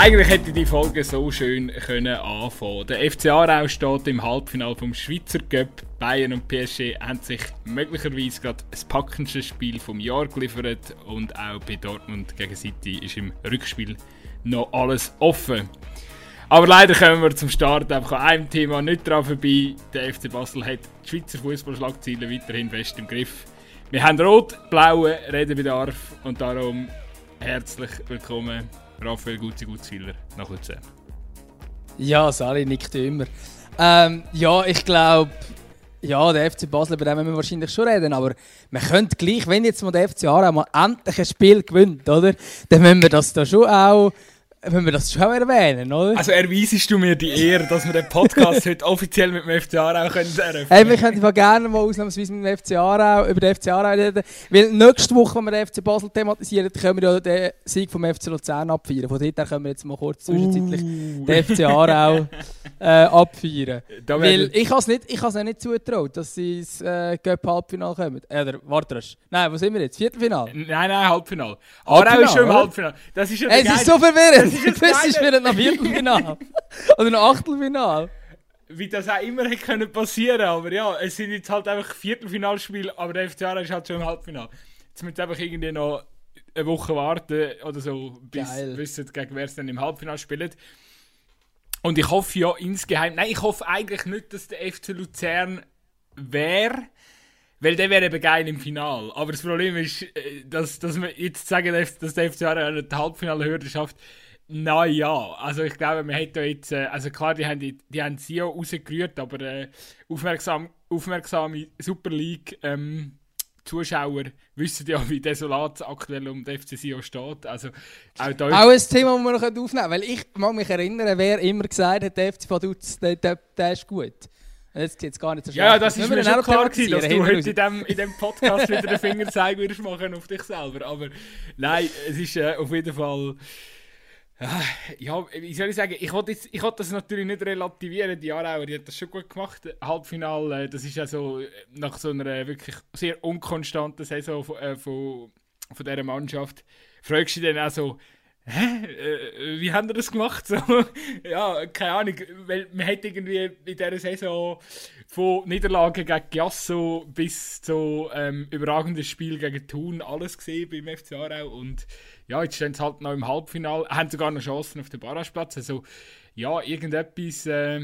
Eigentlich hätte die Folge so schön können anfangen. Der FC Aarau steht im Halbfinale vom Schweizer Cup. Bayern und PSG haben sich möglicherweise gerade das packendste Spiel vom Jahr geliefert und auch bei Dortmund gegen City ist im Rückspiel noch alles offen. Aber leider kommen wir zum Start einfach an einem Thema nicht dran vorbei. Der FC Basel hat die Schweizer Fußballschlagziele weiterhin fest im Griff. Wir haben rot-blaue Redebedarf und darum herzlich willkommen Raphael Gutzi Gutzwiller nach Luzern. Ja, Sali nickt immer. Ähm, ja, ich glaube, ja, der FC Basel, über den müssen wir wahrscheinlich schon reden, aber man könnte gleich, wenn jetzt mal der FC Aarau mal endlich ein Spiel gewinnt, oder? Dann müssen wir das da schon auch wenn wir das schon erwähnen, oder? Also erweisest du mir die Ehre, dass wir den Podcast heute offiziell mit dem FC Aarau können eröffnen Hey, wir könnten gerne mal ausnahmsweise mit dem FC Aarau, über den FC Aarau reden, weil nächste Woche, wenn wir den FC Basel thematisieren, können wir ja den Sieg vom FC Luzern abfeiern. Von dort können wir jetzt mal kurz zwischenzeitlich uh. den FC Aarau äh, abfeiern. Weil ich habe es nicht, ich has nicht zugetraut, dass sie ins äh, Cup-Halbfinale kommen. Äh, oder, warte, nein, wo sind wir jetzt? Viertelfinale? Nein, nein, Halbfinale. Aarau ist schon im Halbfinale. Das ist ja Es ist so verwirrend! Das ist, das ist wieder ein Viertelfinal. Oder ein Achtelfinal. Wie das auch immer hätte können passieren aber ja, es sind jetzt halt einfach Viertelfinalspiele, aber der FCA ist halt schon im Halbfinale. Jetzt müssen wir einfach irgendwie noch eine Woche warten oder so, bis wir wissen, gegen wer es dann im Halbfinale spielt. Und ich hoffe ja insgeheim, nein, ich hoffe eigentlich nicht, dass der FC Luzern wäre, weil der wäre eben geil im Finale. Aber das Problem ist, äh, dass, dass wir jetzt sagen, dass der FC eine Halbfinale-Hürde schafft, naja, also ich glaube, man hätte jetzt, äh, also klar, die haben, die, die haben sie auch rausgerührt, aber äh, aufmerksam, aufmerksame Super League ähm, Zuschauer wissen ja, wie desolat aktuell um den FC Sion steht. Also, auch, da auch ein Thema, das wir noch aufnehmen können, weil ich mag mich erinnern, wer immer gesagt hat, der FC Vaduz, der, der, der ist gut. Jetzt geht es gar nicht so schnell. Ja, das ist mir schon klar gewesen, dass du heute in dem, in dem Podcast wieder den Fingerzeig würdest machen auf dich selber. Aber nein, es ist äh, auf jeden Fall... Ja, wie soll ich sagen, ich wollte, das natürlich nicht relativieren, die Aarauer, die hat das schon gut gemacht. Halbfinale, äh, das ist ja so äh, nach so einer wirklich sehr unkonstanten Saison von, äh, von, von dieser Mannschaft, fragst du dich dann auch so, hä, äh, wie haben wir das gemacht? So, ja, keine Ahnung, weil man hat irgendwie in dieser Saison von Niederlagen gegen Giasso bis zu ähm, überragendes Spiel gegen Thun alles gesehen beim FC Aarau und ja, jetzt stehen sie halt noch im Halbfinale, haben sogar noch Chancen auf den Barrageplatz. Also, ja, irgendetwas, äh,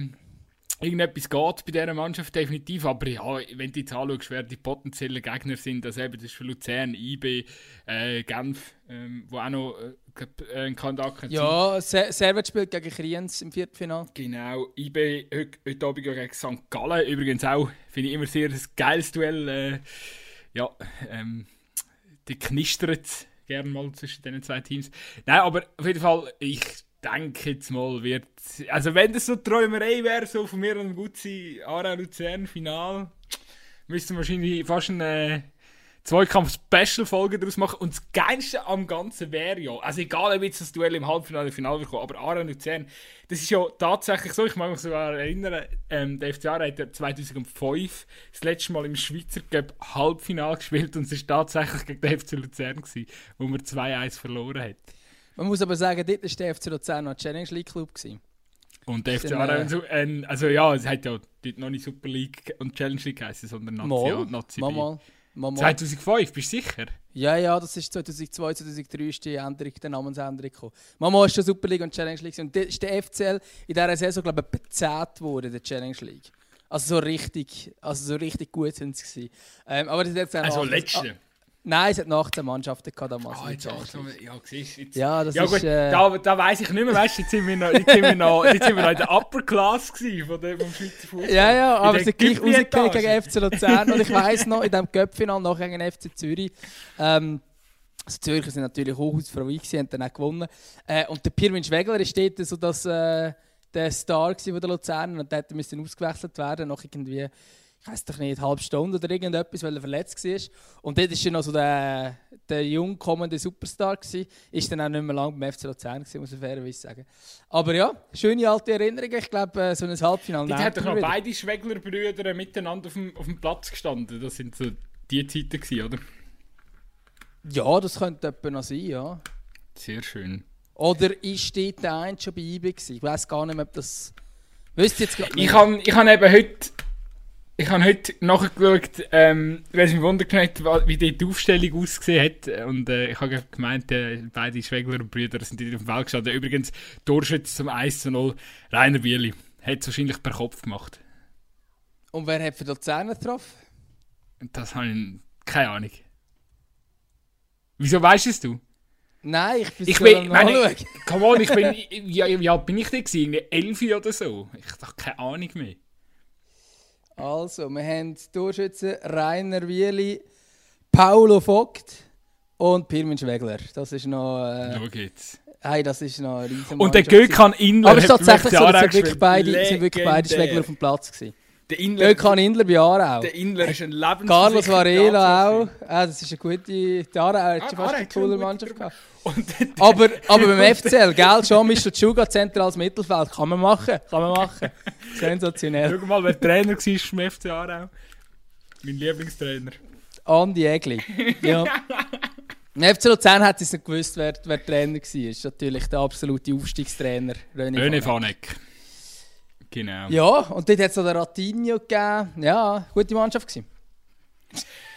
irgendetwas geht bei dieser Mannschaft definitiv. Aber ja, wenn du jetzt anschaust, wer die potenziellen Gegner sind, das, eben, das ist für Luzern, IB, äh, Genf, ähm, wo auch noch äh, ein Kandidat kann Ja, Se Servet spielt gegen Kriens im Viertelfinale. Genau, IB heute, heute Abend gegen St. Gallen. Übrigens auch, finde ich immer sehr ein geiles Duell. Äh, ja, ähm, die knistert gerne mal zwischen den zwei Teams. Nein, aber auf jeden Fall, ich denke jetzt mal, wird. Also, wenn das so Träumerei wäre, so von mir und Gutzi, Aarau Luzern Final, müssten wir wahrscheinlich fast eine Zweikampf-Special-Folge daraus machen. Und das Geilste am Ganzen wäre ja, also egal ob jetzt das Duell im Halbfinale oder Finale kommt, aber Aarau und Luzern, das ist ja tatsächlich so, ich mag mich sogar erinnern, ähm, der FCA hat ja 2005 das letzte Mal im Schweizer Cup Halbfinale gespielt und es war tatsächlich gegen den FC Luzern, gewesen, wo man 2-1 verloren hat. Man muss aber sagen, dort war der FC Luzern noch Challenge League Club. Gewesen. Und der FC Aarau, äh, also ja, es hat ja dort noch nicht Super League und Challenge League geheißen, sondern Nazi, Nazi mal, mal. Mama. 2005, bist du sicher? Ja, ja, das ist 2002, 2003 ist die Änderung, die Namensänderung gekommen. Mama ist schon Super League und Challenge League und ist der FCL in dieser Saison, glaube ich, bezahlt worden, der Challenge League. Also so richtig, also so richtig gut sind sie ähm, aber das jetzt Also letzte? Ah, Nein, es hat 18 Mannschaften gehabt damals. Ah, jetzt 18, ja, siehst jetzt. Ja, das ja, gut, ist, äh... da, da weiss ich nicht mehr, weißt du, jetzt sind wir noch, jetzt sind wir noch, jetzt sind wir noch in der Upper Class von dem, vom Schweizer Fußball. Ja, ja, aber sie sind gleich rausgekommen gegen FC Luzern und ich weiss noch, in diesem Göppfinal noch gegen FC Zürich, ähm, also Zürcher sind natürlich hochhausfrei gewesen, haben dann auch gewonnen. Äh, und der Pirmin Schwegler ist dort so das, äh, der Star von der Luzern und der musste ausgewechselt werden, nach irgendwie ich weiß doch nicht, eine halbe Stunde oder irgendetwas, weil er verletzt war. Und dort war noch so der, der jung kommende Superstar. Gewesen. Ist dann auch nicht mehr lange beim FC Luzern, gewesen, muss ich fairerweise sagen. Aber ja, schöne alte Erinnerungen. Ich glaube, äh, so ein Halbfinale. Die hat doch noch beide Schwegler-Brüder miteinander auf dem, auf dem Platz gestanden. Das sind so die Zeiten, gewesen, oder? Ja, das könnte etwa noch sein, ja. Sehr schön. Oder ist dort der eine schon bei IB gewesen? Ich weiß gar nicht mehr, ob das... Wisst ihr jetzt gerade Ich habe ich hab eben heute... Ich habe heute nachgeschaut, ähm, weil es mich wundert hat, wie die Aufstellung ausgesehen hat. Und äh, ich habe gemeint, äh, beide Schwegler und Brüder sind auf dem Feld gestanden. Übrigens, Torschütze zum 1 zu 0, Rainer Bieli. Hat es wahrscheinlich per Kopf gemacht. Und wer hat für die Luzerner getroffen? Das habe ich keine Ahnung. Wieso weißt du Nein, ich bin ich bin, meine, Come on, ich bin, wie alt bin ich denn gewesen? Elf oder so? Ich habe keine Ahnung mehr. Also, wir haben Torschützen Rainer Wieli, Paulo Vogt und Pirmin Schwegler. Das ist noch... Äh, Schau jetzt. Hey, das ist noch ein riesen Und der Gökhan Inler Aber es ist tatsächlich so, dass wirklich beide, sind wirklich beide Schwegler auf dem Platz gewesen. Der Inler, Gökhan Inler bei Aarau. Der Inler ist ein Lebens Carlos Varela auch. Ah, das ist eine gute... Die Aarau hat ah, fast eine coole Mannschaft gehabt. aber, aber beim FCL, gell, Jean-Michel Tschuga zentrales Mittelfeld, kann man machen, kann man machen. Sensationell. Schau mal, wer Trainer war vom FC Aarau. Mein Lieblingstrainer. Andi Egli. Ja. Im FC Luzern hat es nicht gewusst, wer, wer Trainer war. Das ist natürlich der absolute Aufstiegstrainer, René, René Fanek. Genau. Ja, und dort hat es noch den Ratinho gegeben. Ja, gute Mannschaft gewesen.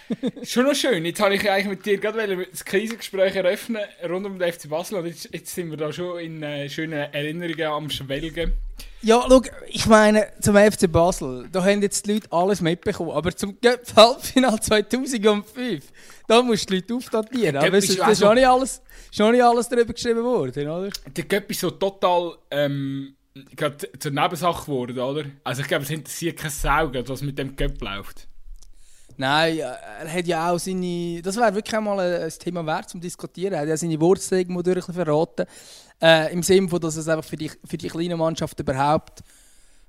Schon noch schön. Jetzt habe ich eigentlich mit dir gerade das Krisengespräch eröffnen rund um den FC Basel. Und jetzt, jetzt sind wir da schon in äh, schönen Erinnerungen am Schwelgen. Ja, schau, ich meine, zum FC Basel, da haben jetzt die Leute alles mitbekommen. Aber zum Halbfinale 2005, da musst du die Leute aufdatieren. Aber es ist also, schon, nicht alles, schon nicht alles darüber geschrieben worden, oder? Der Göpp ist so total. Ähm, gerade zur Nebensache geworden, oder? Also ich glaube, es interessiert kein Sau, was mit dem Göpp läuft. Nein, er hat ja auch seine. Das wäre wirklich einmal ein Thema wert zum Diskutieren. Er hat ja seine Wurzeln irgendwo durch verraten. Äh, Im Sinne von, dass es einfach für die, für die kleine Mannschaft überhaupt.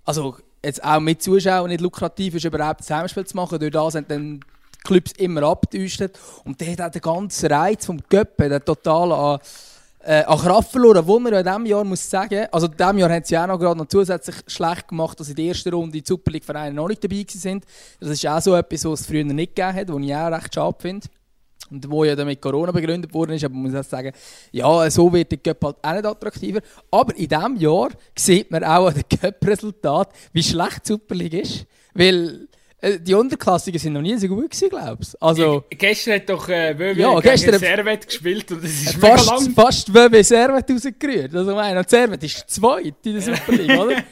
Also jetzt auch mit Zuschauern nicht lukrativ ist, überhaupt ein Zusammenspiel zu machen. Durch das sind dann die Clubs immer abgetäuscht. Und der hat auch den ganzen Reiz vom Göppe, der total an äh, an Kraft verloren, wo man in diesem Jahr muss sagen, also in diesem Jahr haben sie auch noch noch zusätzlich schlecht gemacht, dass in der ersten Runde die Super League Vereine noch nicht dabei sind. Das ist auch so etwas, was es früher nicht gegeben hat, was ich auch recht schade finde. Und wo ja dann mit Corona begründet worden ist, aber man muss auch sagen, ja, so wird der Cup halt auch nicht attraktiver. Aber in diesem Jahr sieht man auch an den Cup-Resultat, wie schlecht die Super League ist. Weil die Unterklassigen sind noch nie so gut gewesen, glaube ich. Also, gestern hat doch äh, WW ja, gegen Servet gespielt und es ist fast, mega lang. Fast WW Servet rausgerührt. Also meine, und Servet ist zweit in der Super League, oder?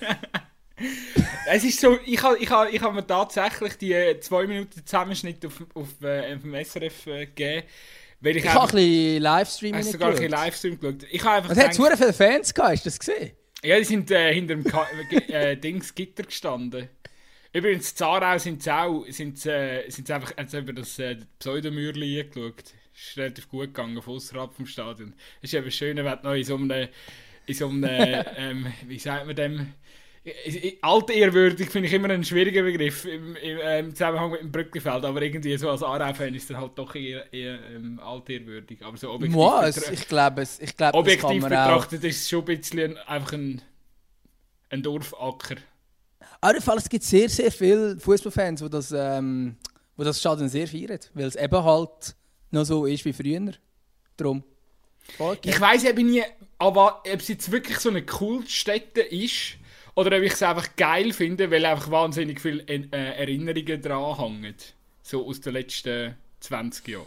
es ist so, ich habe ich ha, ich ha mir tatsächlich die äh, zwei Minuten Zusammenschnitt auf, auf, äh, auf dem SRF äh, gegeben. Weil ich ich habe ein bisschen Livestream geschaut. sogar ein bisschen Livestream geschaut. Ich habe einfach Und hat es viele Fans gehabt, hast du das gesehen? Ja, die sind äh, hinter dem Ka äh, Dings Gitter gestanden. Übrigens, in Zarau sind sie auch sind, äh, sind sie einfach also über das äh, Pseudomürli eingeschaut. Ist relativ gut gegangen, von außerhalb vom Stadion. Es ist eben schön, wenn du noch in so einem, in so einem ähm, wie sagt man dem, altehrwürdig finde ich immer ein schwieriger Begriff im, im, im Zusammenhang mit dem Brückenfeld, aber irgendwie so als Aarau-Fan ist er halt doch eher, eher ähm, altehrwürdig. Aber so objektiv, Was? ich glaube, es, ich glaube, objektiv betrachtet auch. ist es schon ein bisschen einfach ein, ein Dorfacker. Auf jeden Fall, es gibt sehr, sehr viele Fußballfans, die das, ähm, die das Stadion sehr feiern, weil es eben halt noch so ist wie früher. Darum. Ich weiß eben nie, aber ob es jetzt wirklich so eine Kultstätte ist oder ob ich es einfach geil finde, weil einfach wahnsinnig viele äh, Erinnerungen dran hängen. So aus den letzten 20 Jahren.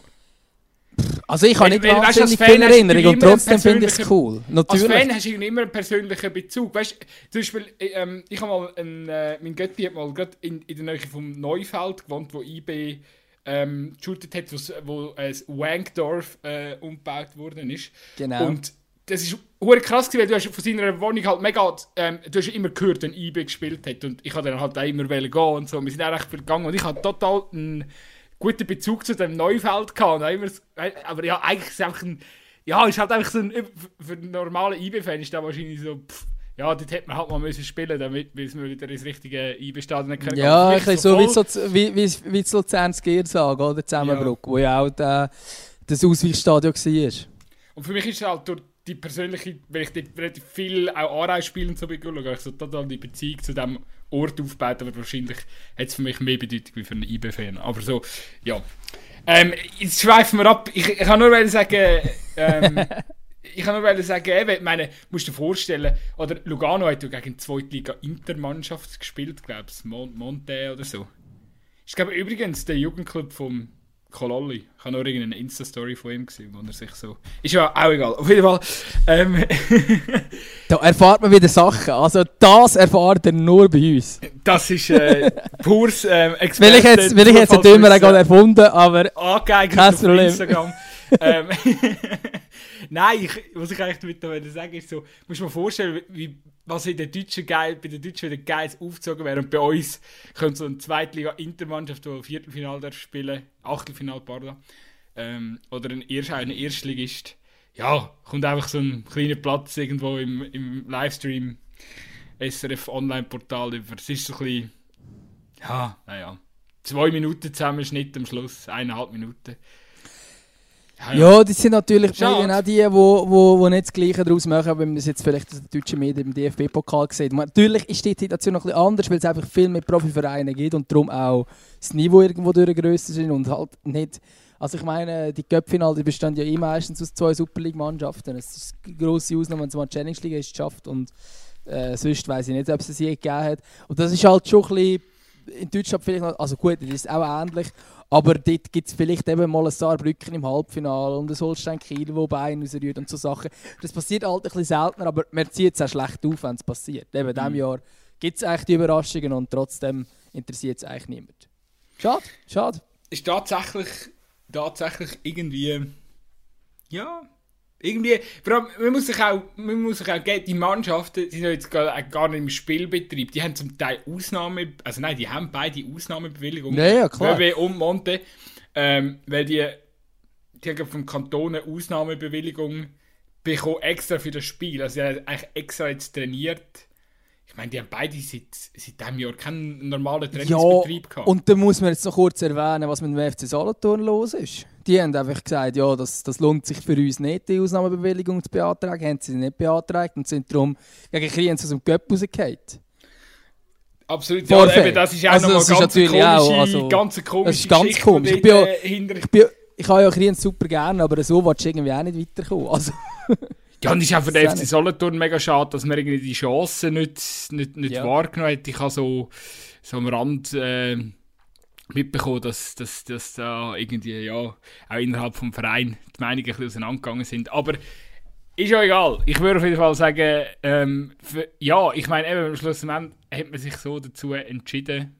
Also ich habe nicht wenn, wahnsinnig viele Erinnerungen und trotzdem finde ich es cool. Natürlich. Als Fan hast du immer einen persönlichen Bezug. Weißt, zum Beispiel, ähm, ich habe mal, einen, äh, mein Götti hat mal gerade in, in der Nähe vom Neufeld gewohnt, wo IB ähm, geshootet hat, wo äh, Wankdorf äh, umgebaut worden ist. Genau. Und das ist hure krass weil du hast von seiner Wohnung halt mega, ähm, du hast immer gehört, wenn IB gespielt hat und ich habe dann halt auch immer gehen und so. Wir sind auch recht viel gegangen und ich habe total einen guten Bezug zu dem Neufeld gehabt. aber ja, eigentlich ist es einfach ein, ja, ist halt einfach so ein, für einen normalen IB-Fan ist das wahrscheinlich so, pff, ja, dort hätte man halt mal müssen spielen damit wir wieder ins richtige IB-Stadion können. Ja, ein bisschen so, so wie, wie, wie das Luzerns oder? Zusammenbruck, ja. wo ja auch der, das Ausweichstadion war. Und für mich ist es halt durch die persönliche, wenn ich relativ viel auch Aarau spielen so schaue, ich so total die Beziehung zu dem Ort aufgebaut, aber wahrscheinlich hat es für mich mehr Bedeutung wie für einen IB-Fan. Aber so, ja. Ähm, jetzt schweifen wir ab. Ich, ich kann nur sagen, ähm, ich kann nur sagen, eben, ich meine, musst du dir vorstellen, oder Lugano hat ja gegen die Zweitliga Intermannschaft gespielt, glaube ich, Monte oder so. Ich glaube übrigens der Jugendclub vom Kololli. Ich habe nur irgendeine Insta-Story von ihm gesehen, wo er sich so. Ist ja auch egal. Auf jeden Fall. Ähm da erfahrt man wieder Sachen. Also, das erfahrt er nur bei uns. Das ist äh, pures ähm, Will ich jetzt, will ich jetzt den Dümmer gerade erfunden, aber. Angeeignet kein Problem. Instagram. ähm, Nein, ich, was ich eigentlich damit sagen ist so, muss man vorstellen, wie, was in der deutschen geil, bei den Deutschen wieder geil aufgezogen wäre. Und bei uns könnte so eine Zweitliga-Intermannschaft, die Viertelfinal darf spielen, Achtelfinal, pardon, ähm, oder ein, Erst, Erstligist, ja, kommt einfach so ein kleiner Platz irgendwo im, im Livestream SRF Online-Portal über. Es ist so ein bisschen, ja, naja, zwei Minuten Zusammenschnitt am Schluss, eineinhalb Minuten. Ja, ja. die sind natürlich Medien auch die, die wo, wo, wo nicht das Gleiche daraus machen, wenn man es jetzt vielleicht in den deutschen Medien im DFB-Pokal sieht. Natürlich ist die Situation noch ein bisschen anders, weil es einfach viel mehr Profivereine gibt und darum auch das Niveau irgendwo durch grösser sind und halt nicht... Also ich meine, die Cup-Finale bestehen ja eh meistens aus zwei Super League-Mannschaften. Es ist eine grosse Ausnahme, wenn es mal die Challenge League ist geschafft und äh, sonst weiß ich nicht, ob es es je gegeben hat. Und das ist halt schon ein bisschen in Deutschland vielleicht noch, also gut, das ist auch ähnlich, aber dort gibt es vielleicht eben mal ein Saarbrücken im Halbfinale und ein Holstein Kiel, wo Bein rausrührt und so Sachen. Das passiert halt ein bisschen seltener, aber man zieht es auch schlecht auf, wenn es passiert. Eben in diesem mhm. Jahr gibt es eigentlich die Überraschungen und trotzdem interessiert es eigentlich niemand. Schade, schade. Ist tatsächlich, tatsächlich irgendwie, ja, irgendwie, vor allem, man muss sich auch, man muss sich auch die Mannschaften sind ja jetzt gar, gar nicht im Spielbetrieb. Die haben zum Teil Ausnahme, also nein, die haben beide Ausnahmebewilligungen. Ja, ja, klar. WW und Monte, ähm, weil die, die haben vom Kanton eine Ausnahmebewilligung bekommen, extra für das Spiel. Also, die haben eigentlich extra jetzt trainiert ich meine, die haben beide seit, seit diesem Jahr keinen normalen Trainingsbetrieb ja, gehabt. Und da muss man jetzt noch kurz erwähnen, was mit dem FC Solothurn los ist. Die haben einfach gesagt, ja, das, das lohnt sich für uns nicht, die Ausnahmebewilligung zu beantragen. Haben sie nicht beantragt und sind darum gegen Kriens aus dem Göpp rausgefallen. Absolut, ja, eben, das ist auch also, nochmal ganz, komische, auch, also, ganz komische das ist ganz Geschichte, komisch. Ich, bin, ich, ich, bin, ich habe ja Kriens super gerne, aber so willst du irgendwie auch nicht weiterkommen. Also. Ja, und es ist auch für den FC Solothurn mega schade, dass man irgendwie die Chancen nicht, nicht, nicht ja. wahrgenommen hat. Ich habe so, so am Rand äh, mitbekommen, dass, dass, dass da irgendwie, ja, auch innerhalb des Vereins die Meinungen ein bisschen auseinandergegangen sind. Aber ist ja egal. Ich würde auf jeden Fall sagen, ähm, für, ja, ich meine, eben am Schluss hat man sich so dazu entschieden,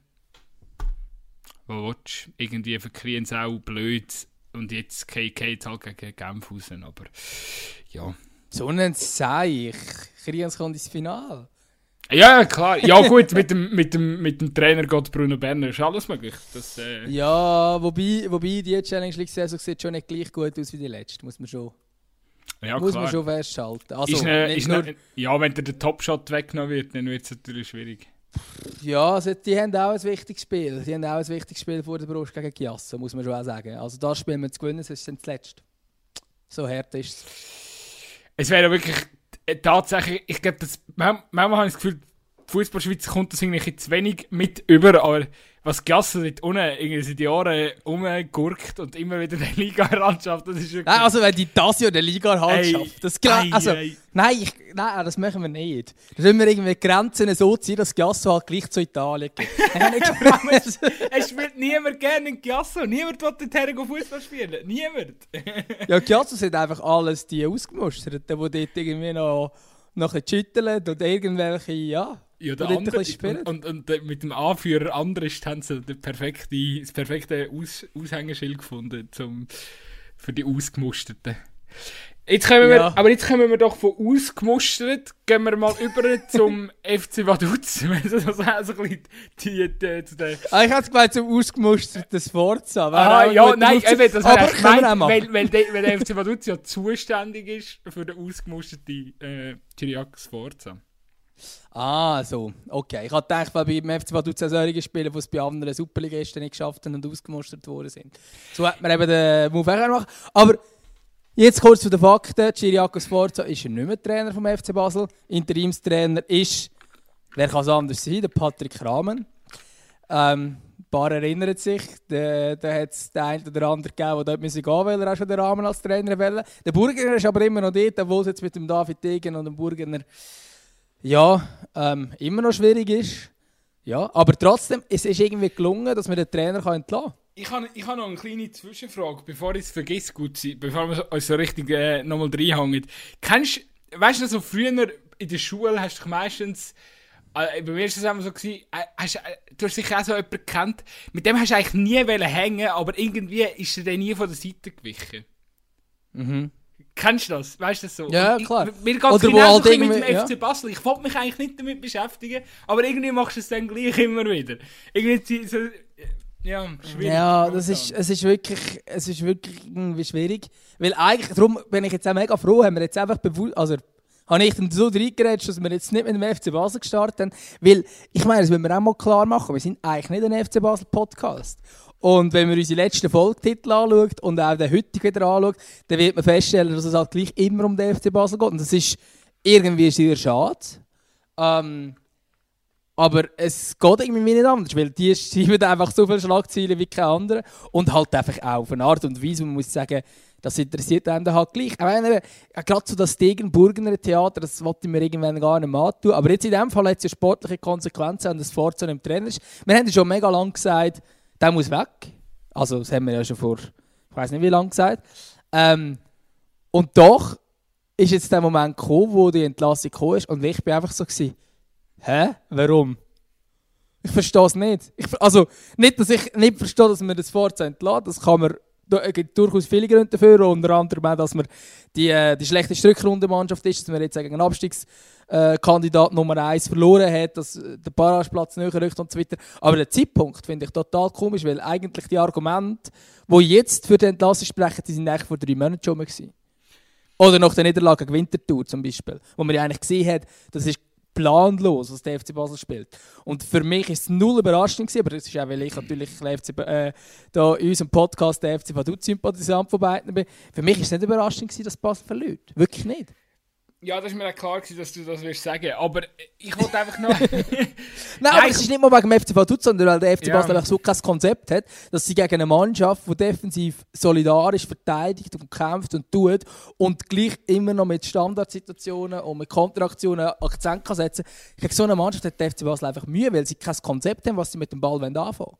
wo willst irgendwie für Kriens auch blöd und jetzt KK halt gegen Genf raus, aber ja. So ein Seich. Kriens kommt ins Finale. Ja, klar. Ja, gut, mit dem, mit dem, mit dem Trainer Gott Bruno Berner ist alles möglich. Das, äh... Ja, wobei, wobei die Challenge League-Saison sieht schon nicht gleich gut aus wie die letzte, muss man schon, ja, muss man schon festhalten. Also, ist eine, ist eine, ja, wenn dir der Topshot weggenommen wird, dann wird es natürlich schwierig. Ja, also die haben auch ein wichtiges Spiel. Die haben auch ein wichtiges Spiel vor der Brust gegen Giasso, muss man schon auch sagen. Also das Spiel wir zu gewinnen, das ist das letzte. So hart ist es es wäre wirklich tatsächlich, ich glaube, manchmal, manchmal habe ich das Gefühl, die Fußballschweiz kommt das irgendwie zu wenig mit über, aber was Gasse dort unten irgendwie seit Jahren rumgurkt und immer wieder eine das ist wirklich... Nein, also wenn die das Jahr der Liga-Landschaft, das ei, also, ei. Nein, ich, nein, das machen wir nicht. Da müssen wir irgendwie Grenzen so ziehen, dass Giasso halt gleich zu Italien geht. es spielt niemand gerne in Giasso, niemand will dorthin Fußball spielen, niemand. ja, Giasso sind einfach alles die Ausgemustert, die dort irgendwie noch, noch ein schütteln und irgendwelche, ja... Ja, der andere, und, und, und, mit dem Anführer Andrist haben sie das perfekte, das perfekte Aus, Aushängeschild gefunden zum, für die Ausgemusterten. Jetzt kommen wir, aber jetzt kommen wir doch von ausgemustert, gehen wir mal über zum FC Vaduz. Also so ein bisschen die, die, die, die. Ah, ich hätte gemeint zum ausgemusterten Sforza. Ah, ja, nein, eben, das aber ich gemeint, weil, weil, der, weil der FC Vaduz ja zuständig ist für den ausgemusterten äh, Chiriakos Sforza. Ah, so. Okay. Ich habe gedacht, weil beim FC Vaduz solche Spiele, die es bei anderen Superligisten nicht geschafft haben und ausgemustert worden sind. So hat man eben den Move gemacht. Aber jetzt kurz zu den Fakten. Chiriakos Forza ist er nicht mehr Trainer vom FC Basel. Interimstrainer ist, wer kann es anders sein, der Patrick Rahmen. Ähm, paar erinnern sich, da, da hat es den einen oder anderen gegeben, der dort müssen gehen weil er auch schon den Rahmen als Trainer wollte. Der Burgener ist aber immer noch dort, obwohl es jetzt mit dem David Degen und dem Burgener ja, ähm, immer noch schwierig ist. Ja, aber trotzdem, es ist irgendwie gelungen, dass man den Trainer kann entlassen kann. Ich habe ich ha noch eine kleine Zwischenfrage, bevor ich es vergesse, gut, bevor wir uns so richtig äh, nochmal reinhängen. Kennst weißt du, so früher in der Schule hast du meistens äh, bei mir war es immer so, gewesen, äh, hast, äh, du hast sicher auch so jemanden gekannt, mit dem hast du eigentlich nie hängen aber irgendwie ist er dann nie von der Seite gewichen. Mhm. Kennst du das? Weißt du das so? Ja, klar. Mir geht es genau so mit dem ja. FC Basel. Ich wollte mich eigentlich nicht damit beschäftigen, aber irgendwie machst du es dann gleich immer wieder. Irgendwie so, ja, schwierig. Ja, das ist, es, ist wirklich, es ist wirklich irgendwie schwierig. Weil eigentlich, darum bin ich jetzt auch mega froh, haben wir jetzt einfach bewusst, also habe ich dann so reingeredet, dass wir jetzt nicht mit dem FC Basel gestartet haben. Weil, ich meine, das müssen wir auch mal klar machen, wir sind eigentlich nicht ein FC Basel Podcast. Und wenn man unsere letzten Folgetitel anschaut und auch den heutigen wieder anschaut, dann wird man feststellen, dass es halt gleich immer um den FC Basel geht. Und das ist irgendwie sehr schade. Ähm, aber es geht irgendwie nicht anders, weil die schreiben einfach so viele Schlagzeilen wie keine anderen. Und halt einfach auch auf eine Art und Weise, man muss sagen, das interessiert einen dann halt gleich. Gerade so das Degenburgener Theater, das wollte ich mir irgendwann gar nicht mehr tun. Aber jetzt in dem Fall hat es ja sportliche Konsequenzen, und das Forza im Trainer ist. Wir haben ja schon mega lange gesagt, der muss weg. Also, das haben wir ja schon vor, ich weiß nicht wie lange gesagt. Ähm, und doch ist jetzt der Moment gekommen, wo die Entlassung gekommen ist. Und ich bin einfach so gewesen, Hä? Warum? Ich verstehe es nicht. Ich, also, nicht, dass ich nicht verstehe, dass man das Forza entlässt. Das kann man, gibt durchaus viele Gründe dafür. Unter anderem auch, dass man die, äh, die schlechteste Rückrundenmannschaft ist, dass man jetzt gegen einen Abstiegskandidat äh, Nummer 1 verloren hat, dass der Barrageplatz näher rückt und so weiter. Aber der Zeitpunkt finde ich total komisch, weil eigentlich die Argumente, die jetzt für die Entlassung sprechen, die sind eigentlich vor drei Monaten schon mal gewesen. Oder nach der Niederlage gegen Winterthur zum Beispiel, wo man ja eigentlich gesehen hat, das ist planlos, was der FC Basel spielt. Und für mich ist es null überraschend gewesen, aber das ist auch, weil ich natürlich FC, äh, da in unserem Podcast der FC Vaduz-Sympathisant von beiden bin. Für mich ist es nicht überraschend gewesen, dass Basel verliert. Wirklich nicht. Ja, das ist mir auch klar gewesen, dass du das wirst sagen. Aber ich wollte einfach noch. Nein, Nein, aber es ist nicht mal wegen dem FC Vaduz, sondern weil der FC ja. Basel so kein Konzept hat, dass sie gegen eine Mannschaft, die defensiv solidarisch verteidigt und kämpft und tut und gleich immer noch mit Standardsituationen und mit Konteraktionen Akzent kann setzen Gegen so eine Mannschaft hat der FC Basel einfach Mühe, weil sie kein Konzept haben, was sie mit dem Ball anfangen wollen.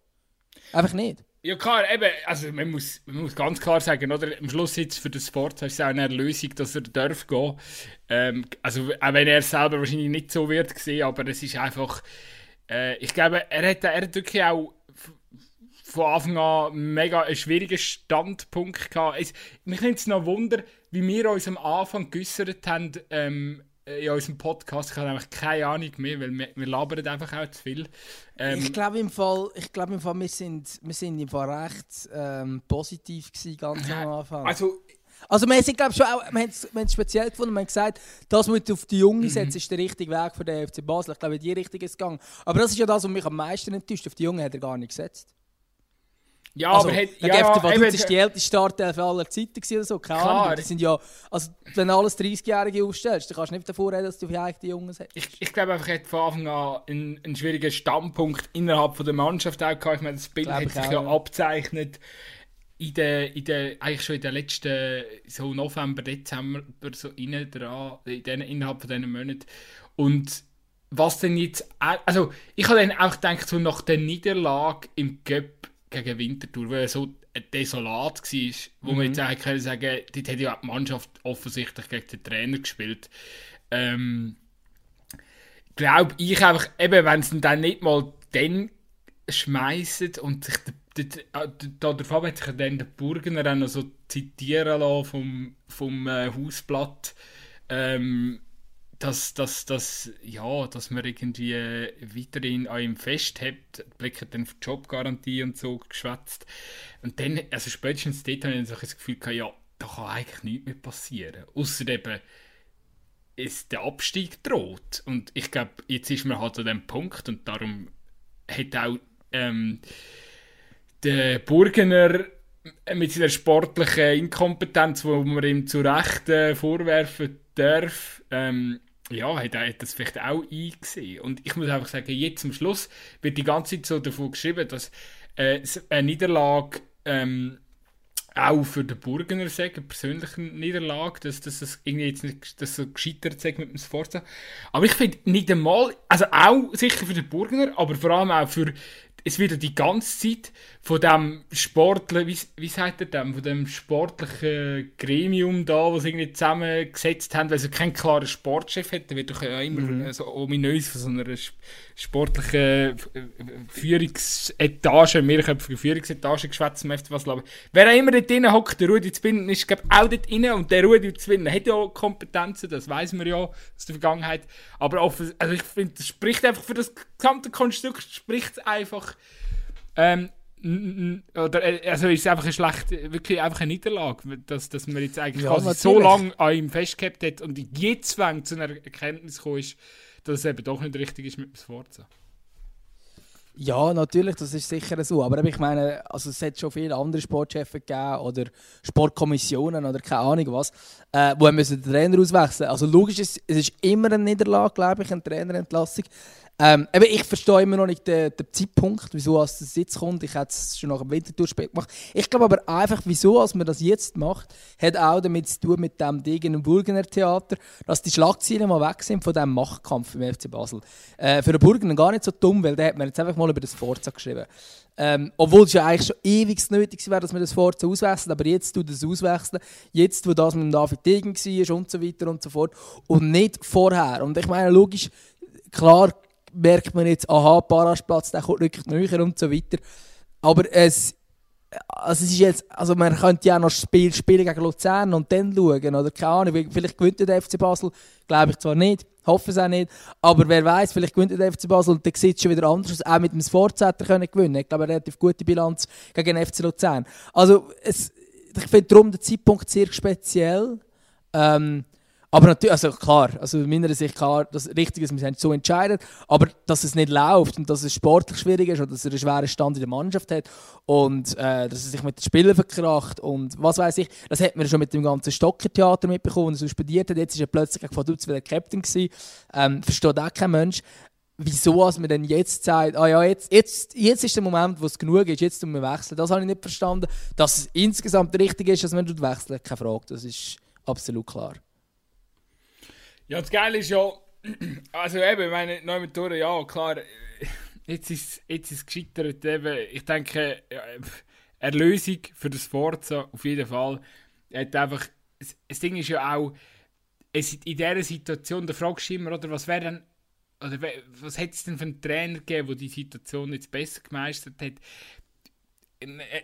Einfach nicht. Ja klar, eben, also man muss, man muss ganz klar sagen, oder, am Schluss jetzt für den Sport ist es auch eine Lösung, dass er darf gehen. Ähm, also auch wenn er selber wahrscheinlich nicht so wird gesehen, aber es ist einfach, äh, ich glaube, er hat, er hat wirklich auch von Anfang an mega einen schwierigen Standpunkt gehabt. Es, mich nimmt es noch Wunder, wie wir uns am Anfang geäußert haben, ähm, äh, in unserem Podcast. Ich habe einfach keine Ahnung mehr, weil wir, wir labern einfach auch zu viel. Ähm, ich glaube im Fall, ich glaube im Fall, wir sind, wir sind im Fall recht ähm, positiv gewesen, ganz am Anfang. Also, also wir sind glaube schon auch, wir haben es speziell gefunden, wir haben gesagt, das mit auf die Jungen mhm. setzen, ist der richtige Weg für den FC Basel. Ich glaube, in die Richtung ist es gegangen. Aber das ist ja das, was mich am meisten enttäuscht. Auf die Jungen hat er gar nicht gesetzt. Ja, also, aber hat, ja, der Vaduz ist die älteste Startelf aller Zeiten oder so, keine klar. Ahnung. Das sind ja, also wenn du alles 30-Jährige aufstellst, dann kannst du nicht davor reden, dass du vielleicht die Jungen hast. Ich, ich glaube einfach, er hat von Anfang an einen, einen schwierigen Standpunkt innerhalb von der Mannschaft auch gehabt. Ich meine, das Bild glaube hat sich auch, ja abzeichnet in der, in der, eigentlich schon in den letzten so November, Dezember so innen dran, in den, innerhalb von diesen Monaten. Und was denn jetzt, also ich habe dann auch gedacht, so nach der Niederlage im Göpp gegen Winterthur, weil er so desolat war, wo mhm. man jetzt eigentlich können sagen, dort hat ja die Mannschaft offensichtlich gegen den Trainer gespielt. Ähm, glaube ich einfach, eben wenn sie dann nicht mal dann schmeißen und sich davon hat sich dann der Burgener auch noch so zitieren lassen vom, vom äh, Hausblatt. Ähm, dass, dass, dass, ja, dass man irgendwie weiterhin an ihm festhält, blicken dann auf die Jobgarantie und so geschwätzt. Und dann, also spätestens dort habe ich so das Gefühl gehabt, ja, da kann eigentlich nichts mehr passieren. Außer eben, ist der Abstieg droht. Und ich glaube, jetzt ist man halt an dem Punkt und darum hat auch ähm, der Burgener mit seiner sportlichen Inkompetenz, wo man ihm zu Recht äh, vorwerfen darf, ähm, ja, hat er das vielleicht auch eingesehen. Und ich muss einfach sagen, jetzt zum Schluss wird die ganze Zeit so davon geschrieben, dass äh, eine Niederlage ähm, auch für den Burgener sagen, eine persönliche Niederlage, dass, dass das irgendwie jetzt nicht dass so gescheitert sagt mit dem Sforza. Aber ich finde nicht einmal, also auch sicher für den Burgener, aber vor allem auch für es wird die ganze Zeit von dem Sportler, wie, wie sagt er dem, von dem sportlichen Gremium da, was irgendwie zusammengesetzt haben, weil sie keinen klaren Sportchef hat, wird doch ja immer mhm. so ominös von so einer sportlichen äh, Führungsetage, mehrköpfige Führungsetage geschwätzt im FC Basel. Aber wer auch immer dort drin hockt, der Rudi Zwinden ist glaube auch dort drin und der Rudi Zwinden hat ja Kompetenzen, das weiß man ja aus der Vergangenheit. Aber offen, also ich finde, das spricht einfach für das gesamte Konstrukt, spricht einfach ähm, oder, äh, also ist es einfach eine schlechte, wirklich einfach eine Niederlage, dass, dass man jetzt eigentlich ja, quasi so lange an ihm festgehabt hat und jetzt wenn zu einer Erkenntnis gekommen ist, dass es eben doch nicht richtig ist mit dem Sforza. Ja, natürlich, das ist sicher so. Aber ich meine, also es hat schon viele andere Sportchefs gegeben oder Sportkommissionen oder keine Ahnung was, äh, wo müssen den Trainer auswechseln. Also logisch, ist, es ist immer eine Niederlage, glaube ich, eine Trainerentlassung. Ähm, eben, ich verstehe immer noch nicht den, den Zeitpunkt, wieso es jetzt kommt. Ich hätte es schon nach dem Wintertour gemacht. Ich glaube aber einfach, wieso als man das jetzt macht, hat auch damit zu tun mit dem Degen Burgener Theater, dass die Schlagzeilen mal weg sind von diesem Machtkampf im FC Basel. Äh, für den Burgener gar nicht so dumm, weil der hat man jetzt einfach mal über das Forza geschrieben. Ähm, obwohl es ja eigentlich schon ewig nötig wäre, dass man das Forza auswechselt, aber jetzt tut das auswechseln, jetzt, wo das mit David Degen war und so weiter und so fort und nicht vorher. Und ich meine, logisch, klar merkt man jetzt, aha, Parasplatz, der kommt wirklich näher und so weiter. Aber es, also es ist jetzt, also man könnte ja noch das Spiel spielen gegen Luzern und dann schauen, oder keine Ahnung, vielleicht gewinnt der FC Basel, glaube ich zwar nicht, hoffe es auch nicht, aber wer weiß, vielleicht gewinnt der FC Basel und dann sieht es schon wieder anders aus, auch mit dem Sforza können gewinnen, ich glaube, eine relativ gute Bilanz gegen den FC Luzern. Also es, ich finde darum den Zeitpunkt sehr speziell, ähm, aber natürlich, also klar, also in meiner Sicht klar, das richtig ist, wir sind so entscheiden, aber dass es nicht läuft und dass es sportlich schwierig ist oder dass er einen schweren Stand in der Mannschaft hat und äh, dass er sich mit den Spielern verkracht und was weiß ich, das hat man schon mit dem ganzen Stocker-Theater mitbekommen, das suspendiert hat, jetzt ist er plötzlich gegen Vaduz wieder Captain gewesen, ähm, versteht auch kein Mensch wieso als man denn jetzt sagt, ah ja, jetzt, jetzt, jetzt ist der Moment, wo es genug ist, jetzt tun wir wechseln. Das habe ich nicht verstanden. Dass es insgesamt richtig ist, dass man wechseln keine Frage. Das ist absolut klar. Ja, das Geile ist ja, also eben, meine neue Methode, ja, klar, jetzt ist, jetzt ist es gescheitert. Eben, ich denke, Erlösung für das Forza auf jeden Fall. hat einfach, das Ding ist ja auch, es, in dieser Situation, da fragst du immer, oder was wäre denn, oder was hätte es denn für einen Trainer gegeben, der die Situation jetzt besser gemeistert hat?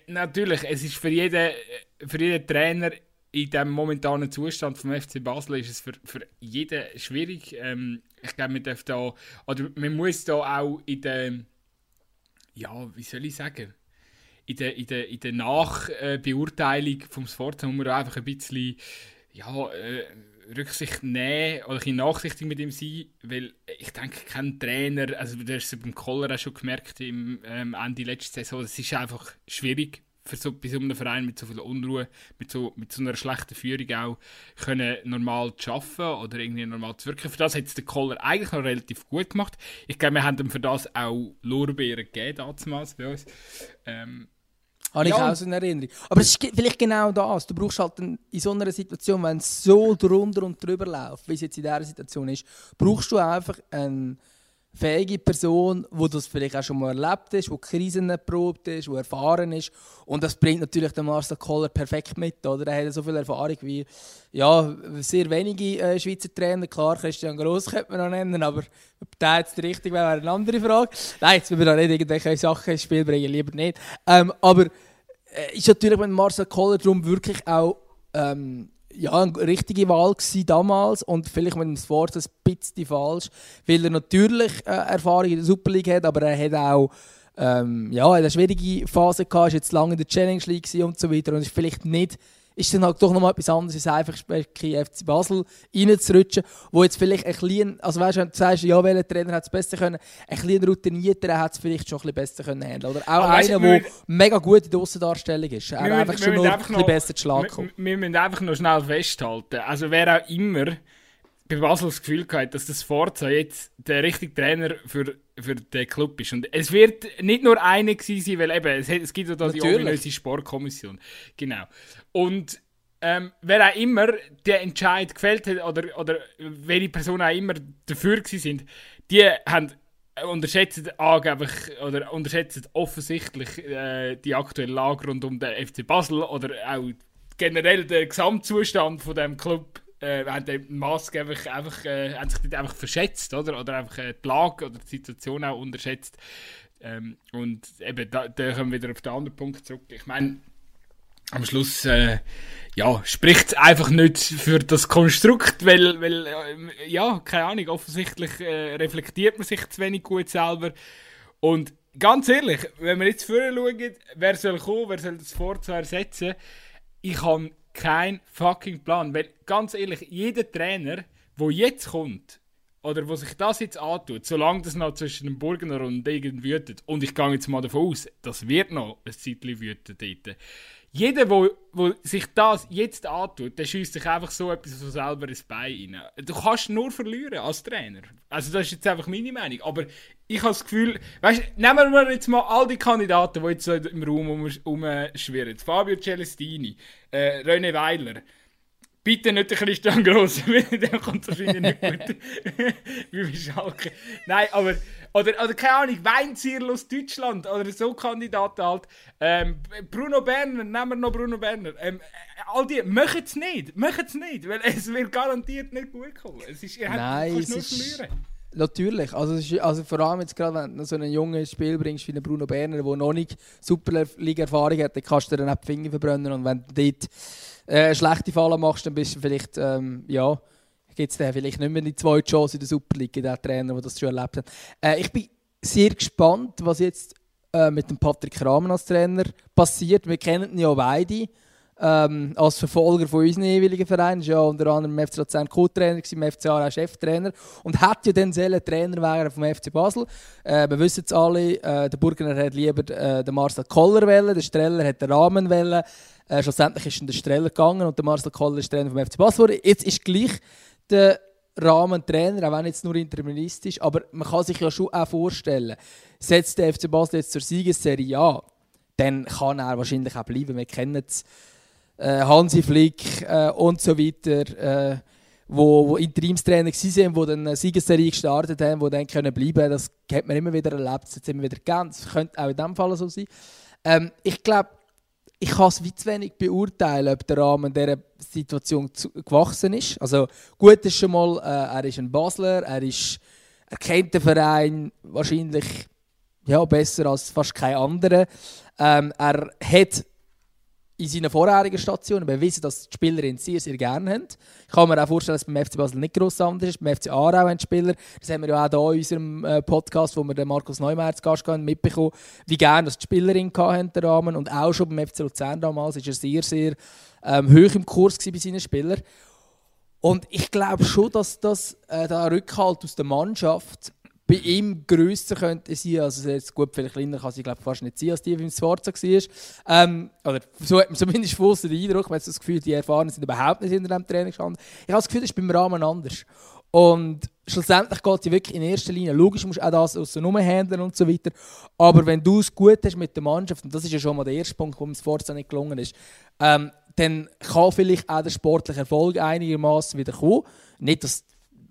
Natürlich, es ist für jeden, für jeden Trainer in dem momentanen Zustand vom FC Basel ist es für, für jeden schwierig. Ähm, ich glaube, man darf da, oder man muss da auch in der, ja, wie soll ich sagen, in der, in der, in der Nachbeurteilung vom Sforza muss man einfach ein bisschen, ja, äh, Rücksicht nehmen oder ein nachsichtig mit ihm sein, weil ich denke, kein Trainer, also du hast es beim Koller auch schon gemerkt im ähm, Ende letzter Saison, es ist einfach schwierig für so, bei so einem Verein mit so viel Unruhe, mit so, mit so einer schlechten Führung auch können normal zu arbeiten oder irgendwie normal zu wirken. Für das hat es der Koller eigentlich noch relativ gut gemacht. Ich glaube, wir haben ihm für das auch Lorbeeren gegeben, damals bei uns. Ähm, habe ich ja. auch so in Erinnerung. Aber es ist vielleicht genau das. Du brauchst halt in so einer Situation, wenn es so drunter und drüber läuft, wie es jetzt in dieser Situation ist, brauchst du einfach einen fähige Person, die das vielleicht auch schon mal erlebt ist, die Krisen erprobt ist, die erfahren ist. Und das bringt natürlich den Marcel Koller perfekt mit. Oder? Er hat so viel Erfahrung wie ja, sehr wenige äh, Schweizer Trainer. Klar, Christian Gross könnte man noch nennen, aber ob der jetzt richtig wäre, wäre eine andere Frage. Nein, jetzt will wir da nicht irgendwelche Sachen ins Spiel bringen, lieber nicht. Ähm, aber äh, ist natürlich mit Marcel Koller darum wirklich auch ähm, ja, eine richtige Wahl gewesen damals und vielleicht mit dem Sport ein bisschen falsch, weil er natürlich äh, Erfahrung in der Super League hat, aber er hat auch ähm, ja, eine schwierige Phase gehabt, ist jetzt lange in der Challenge League und so weiter und ist vielleicht nicht ist dann halt doch nochmal etwas anderes, als einfach FC Basel reinzurutschen, wo jetzt vielleicht ein bisschen, also weißt du, wenn du sagst, ja, welcher Trainer hat es besser können, ein bisschen routinierter hat es vielleicht schon ein bisschen besser können handeln Oder auch Aber einer, der mega gut in der Aussendarstellung ist. Er einfach schon noch ein bisschen besser zu Schlagen kommt. Wir, wir müssen einfach noch schnell festhalten, also wer auch immer bei Basel das Gefühl gehabt, dass das Forza jetzt der richtige Trainer für, für den Club ist. Und es wird nicht nur eine gewesen sein, weil eben, es, es gibt ja da die ominöse Sportkommission. Genau. Und ähm, wer auch immer der Entscheid gefällt hat oder, oder welche Personen auch immer dafür sind, die haben unterschätzen angeblich oder unterschätzen offensichtlich äh, die aktuelle Lage rund um den FC Basel oder auch generell den Gesamtzustand von dem Club äh, haben Mask einfach, äh, haben sich einfach verschätzt oder, oder einfach äh, die Lage oder die Situation auch unterschätzt. Ähm, und eben da, da kommen wir wieder auf den anderen Punkt zurück. Ich meine am Schluss äh, ja, spricht einfach nicht für das Konstrukt, weil, weil äh, ja, keine Ahnung, offensichtlich äh, reflektiert man sich zu wenig gut selber. Und ganz ehrlich, wenn wir jetzt vorher schauen, wer soll kommen, wer soll das Forza ersetzen, ich habe keinen fucking Plan. Weil ganz ehrlich, jeder Trainer, der jetzt kommt, oder wo sich das jetzt antut, solange das noch zwischen dem Burgener und Degen wütet, und ich gehe jetzt mal davon aus, das wird noch ein Zeitchen wüten dort, jeder, wo, wo sich das jetzt antut, der schießt sich einfach so etwas von selber ins Bein rein. Du kannst nur verlieren als Trainer. Also das ist jetzt einfach meine Meinung. Aber ich habe das Gefühl, weißt, nehmen wir jetzt mal all die Kandidaten, die jetzt so im Raum umschwirren. Fabio Celestini, äh, René Weiler, Bitte nicht der Christian Gross, der kommt wahrscheinlich nicht gut. Wie bei Schalke. Nein, aber. Oder, oder keine Ahnung, Weinzierl aus Deutschland oder so Kandidaten halt. Ähm, Bruno Berner, nehmen wir noch Bruno Berner. Ähm, all die, machen es nicht. Machen es nicht, weil es wird garantiert nicht gut kommen. Es ist, ihr Nein, habt, nur verlieren. Natürlich, also, ist, also vor allem jetzt gerade, wenn du so einen jungen Spiel bringst wie Bruno Berner, der noch nicht Superliga-Erfahrung hat, dann kannst du dir dann auch die Finger verbrennen und wenn du dort äh, schlechte Fallen machst, dann bist du vielleicht, ähm, ja, gibt es vielleicht nicht mehr die zweite Chance in der Superliga, der Trainer, der das schon erlebt hat. Äh, ich bin sehr gespannt, was jetzt äh, mit dem Patrick Rahmen als Trainer passiert. Wir kennen ihn ja beide. Ähm, als Verfolger von unseren jeweiligen Vereinen, ist ja unter anderem im FC Luzern Co-Trainer, im FC Aarau Cheftrainer und hat ja dann selber Trainer werden vom FC Basel. Äh, wir wissen es alle, äh, der Burgener hat lieber äh, den Marcel Koller wählen, der Streller hat den Rahmen wählen. Äh, schlussendlich ist dann der Streller gegangen und der Marcel Koller ist Trainer vom FC Basel Jetzt ist gleich der Rahmen Trainer, auch wenn jetzt nur interministisch, aber man kann sich ja schon auch vorstellen, setzt der FC Basel jetzt zur Siegesserie an, dann kann er wahrscheinlich auch bleiben. Wir kennen es, äh, Hansi Flick äh, und so weiter, äh, wo, wo Interimstrainer waren, die dann eine Siegesserie gestartet haben, die dann können bleiben können. Das hat man immer wieder erlebt, das hat immer wieder. Das könnte auch in diesem Fall so sein. Ähm, ich glaube, ich kann es wie zu wenig beurteilen, ob der Rahmen dieser Situation zu, gewachsen ist. Also gut ist schon mal, äh, er ist ein Basler, er, ist, er kennt den Verein wahrscheinlich ja, besser als fast kein anderer. Ähm, er hat in seinen vorherigen Stationen bewiesen, dass die Spieler ihn sehr, sehr gerne haben. Ich kann mir auch vorstellen, dass es beim FC Basel nicht gross anders ist. Beim FC Aarau haben Spieler, das haben wir ja auch hier in unserem äh, Podcast, wo wir den Markus Neumeier zu Gast hatten, mitbekommen, wie gerne das die Spielerin hatten, der Rahmen. Und auch schon beim FC Luzern damals war er sehr, sehr ähm, hoch im Kurs bei seinen Spielern. Und ich glaube schon, dass das äh, der Rückhalt aus der Mannschaft bei ihm grösser könnte sein. Also jetzt gut, vielleicht kleiner kann sie glaube fast nicht sein, als die, wie im Sforza war. Ähm, oder so hat man zumindest von den Eindruck, man hat das Gefühl, die Erfahrenen sind überhaupt nicht hinter dem Training gestanden. Ich habe das Gefühl, das ist beim Rahmen anders. Und schlussendlich geht ja wirklich in erster Linie. Logisch musst du auch das aus handeln und so weiter. Aber wenn du es gut hast mit der Mannschaft, und das ist ja schon mal der erste Punkt, warum es Forza nicht gelungen ist, ähm, dann kann vielleicht auch der sportliche Erfolg einigermaßen wieder kommen. Nicht, dass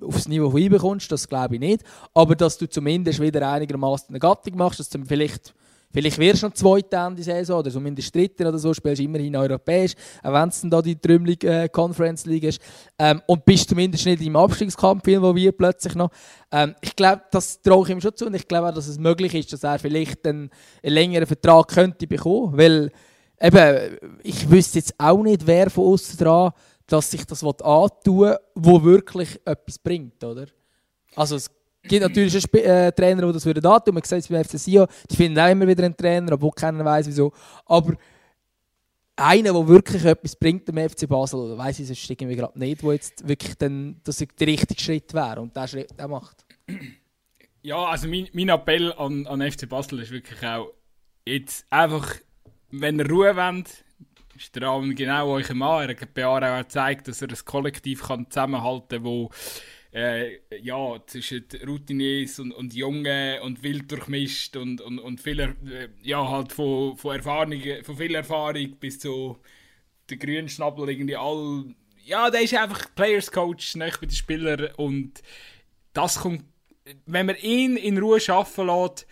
aufs Niveau hinbekommst, das glaube ich nicht. Aber dass du zumindest wieder einigermaßen eine Gattung machst, dass du vielleicht, vielleicht wirst du noch zweite Ende Saison oder zumindest dritte oder so, spielst immerhin europäisch, auch wenn es dann da die Trümmelige äh, Conference League ist. Ähm, und bist zumindest nicht im Abstiegskampf involviert plötzlich noch. Ähm, ich glaube, das traue ich ihm schon zu und ich glaube auch, dass es möglich ist, dass er vielleicht einen, einen längeren Vertrag könnte bekommen, weil eben, ich wüsste jetzt auch nicht, wer von außen dran dass sich das antun will, wo wirklich etwas bringt, oder? Also es gibt natürlich Sp äh, Trainer, die das würden. Man sieht es beim FC Sion, die finden auch immer wieder einen Trainer, obwohl keiner weiß wieso. Aber einer, der wirklich etwas bringt dem FC Basel, weiß ich sonst irgendwie gerade nicht, wo jetzt wirklich dann, dass der richtige Schritt wäre und der Schritt der macht. Ja, also mein, mein Appell an, an FC Basel ist wirklich auch, jetzt einfach, wenn ihr Ruhe wollt, ist der Rahmen genau euch Mann. Er hat bei Jahre auch gezeigt, dass er ein Kollektiv kann zusammenhalten kann, wo äh, ja, zwischen Routiniers und, und Jungen und wild durchmischt und, und, und viel, äh, ja, halt von, von, Erfahrung, von viel Erfahrung bis zu der grünen Schnabel irgendwie all... Ja, der ist einfach Players Coach, nicht bei den Spielern und das kommt... Wenn man ihn in Ruhe arbeiten lässt,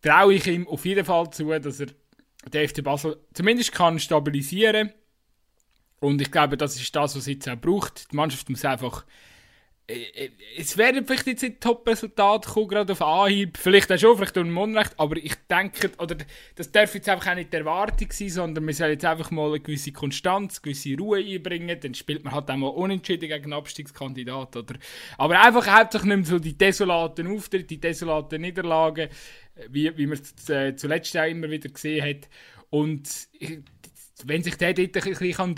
traue ich ihm auf jeden Fall zu, dass er den FC Basel zumindest kann stabilisieren und ich glaube, das ist das, was es jetzt auch braucht. Die Mannschaft muss einfach äh, äh, es werden vielleicht jetzt nicht Top-Resultate kommen, gerade auf Anhieb. Vielleicht auch schon, vielleicht durch Unrecht, aber ich denke, oder das darf jetzt einfach auch nicht die Erwartung sein, sondern wir sollen jetzt einfach mal eine gewisse Konstanz, eine gewisse Ruhe einbringen, dann spielt man halt auch mal unentschieden gegen einen Abstiegskandidat, oder? Aber einfach hauptsächlich nicht mehr so die desolaten Auftritte, die desolaten Niederlagen, wie, wie man es äh, zuletzt auch immer wieder gesehen hat. Und wenn sich der dort ein bisschen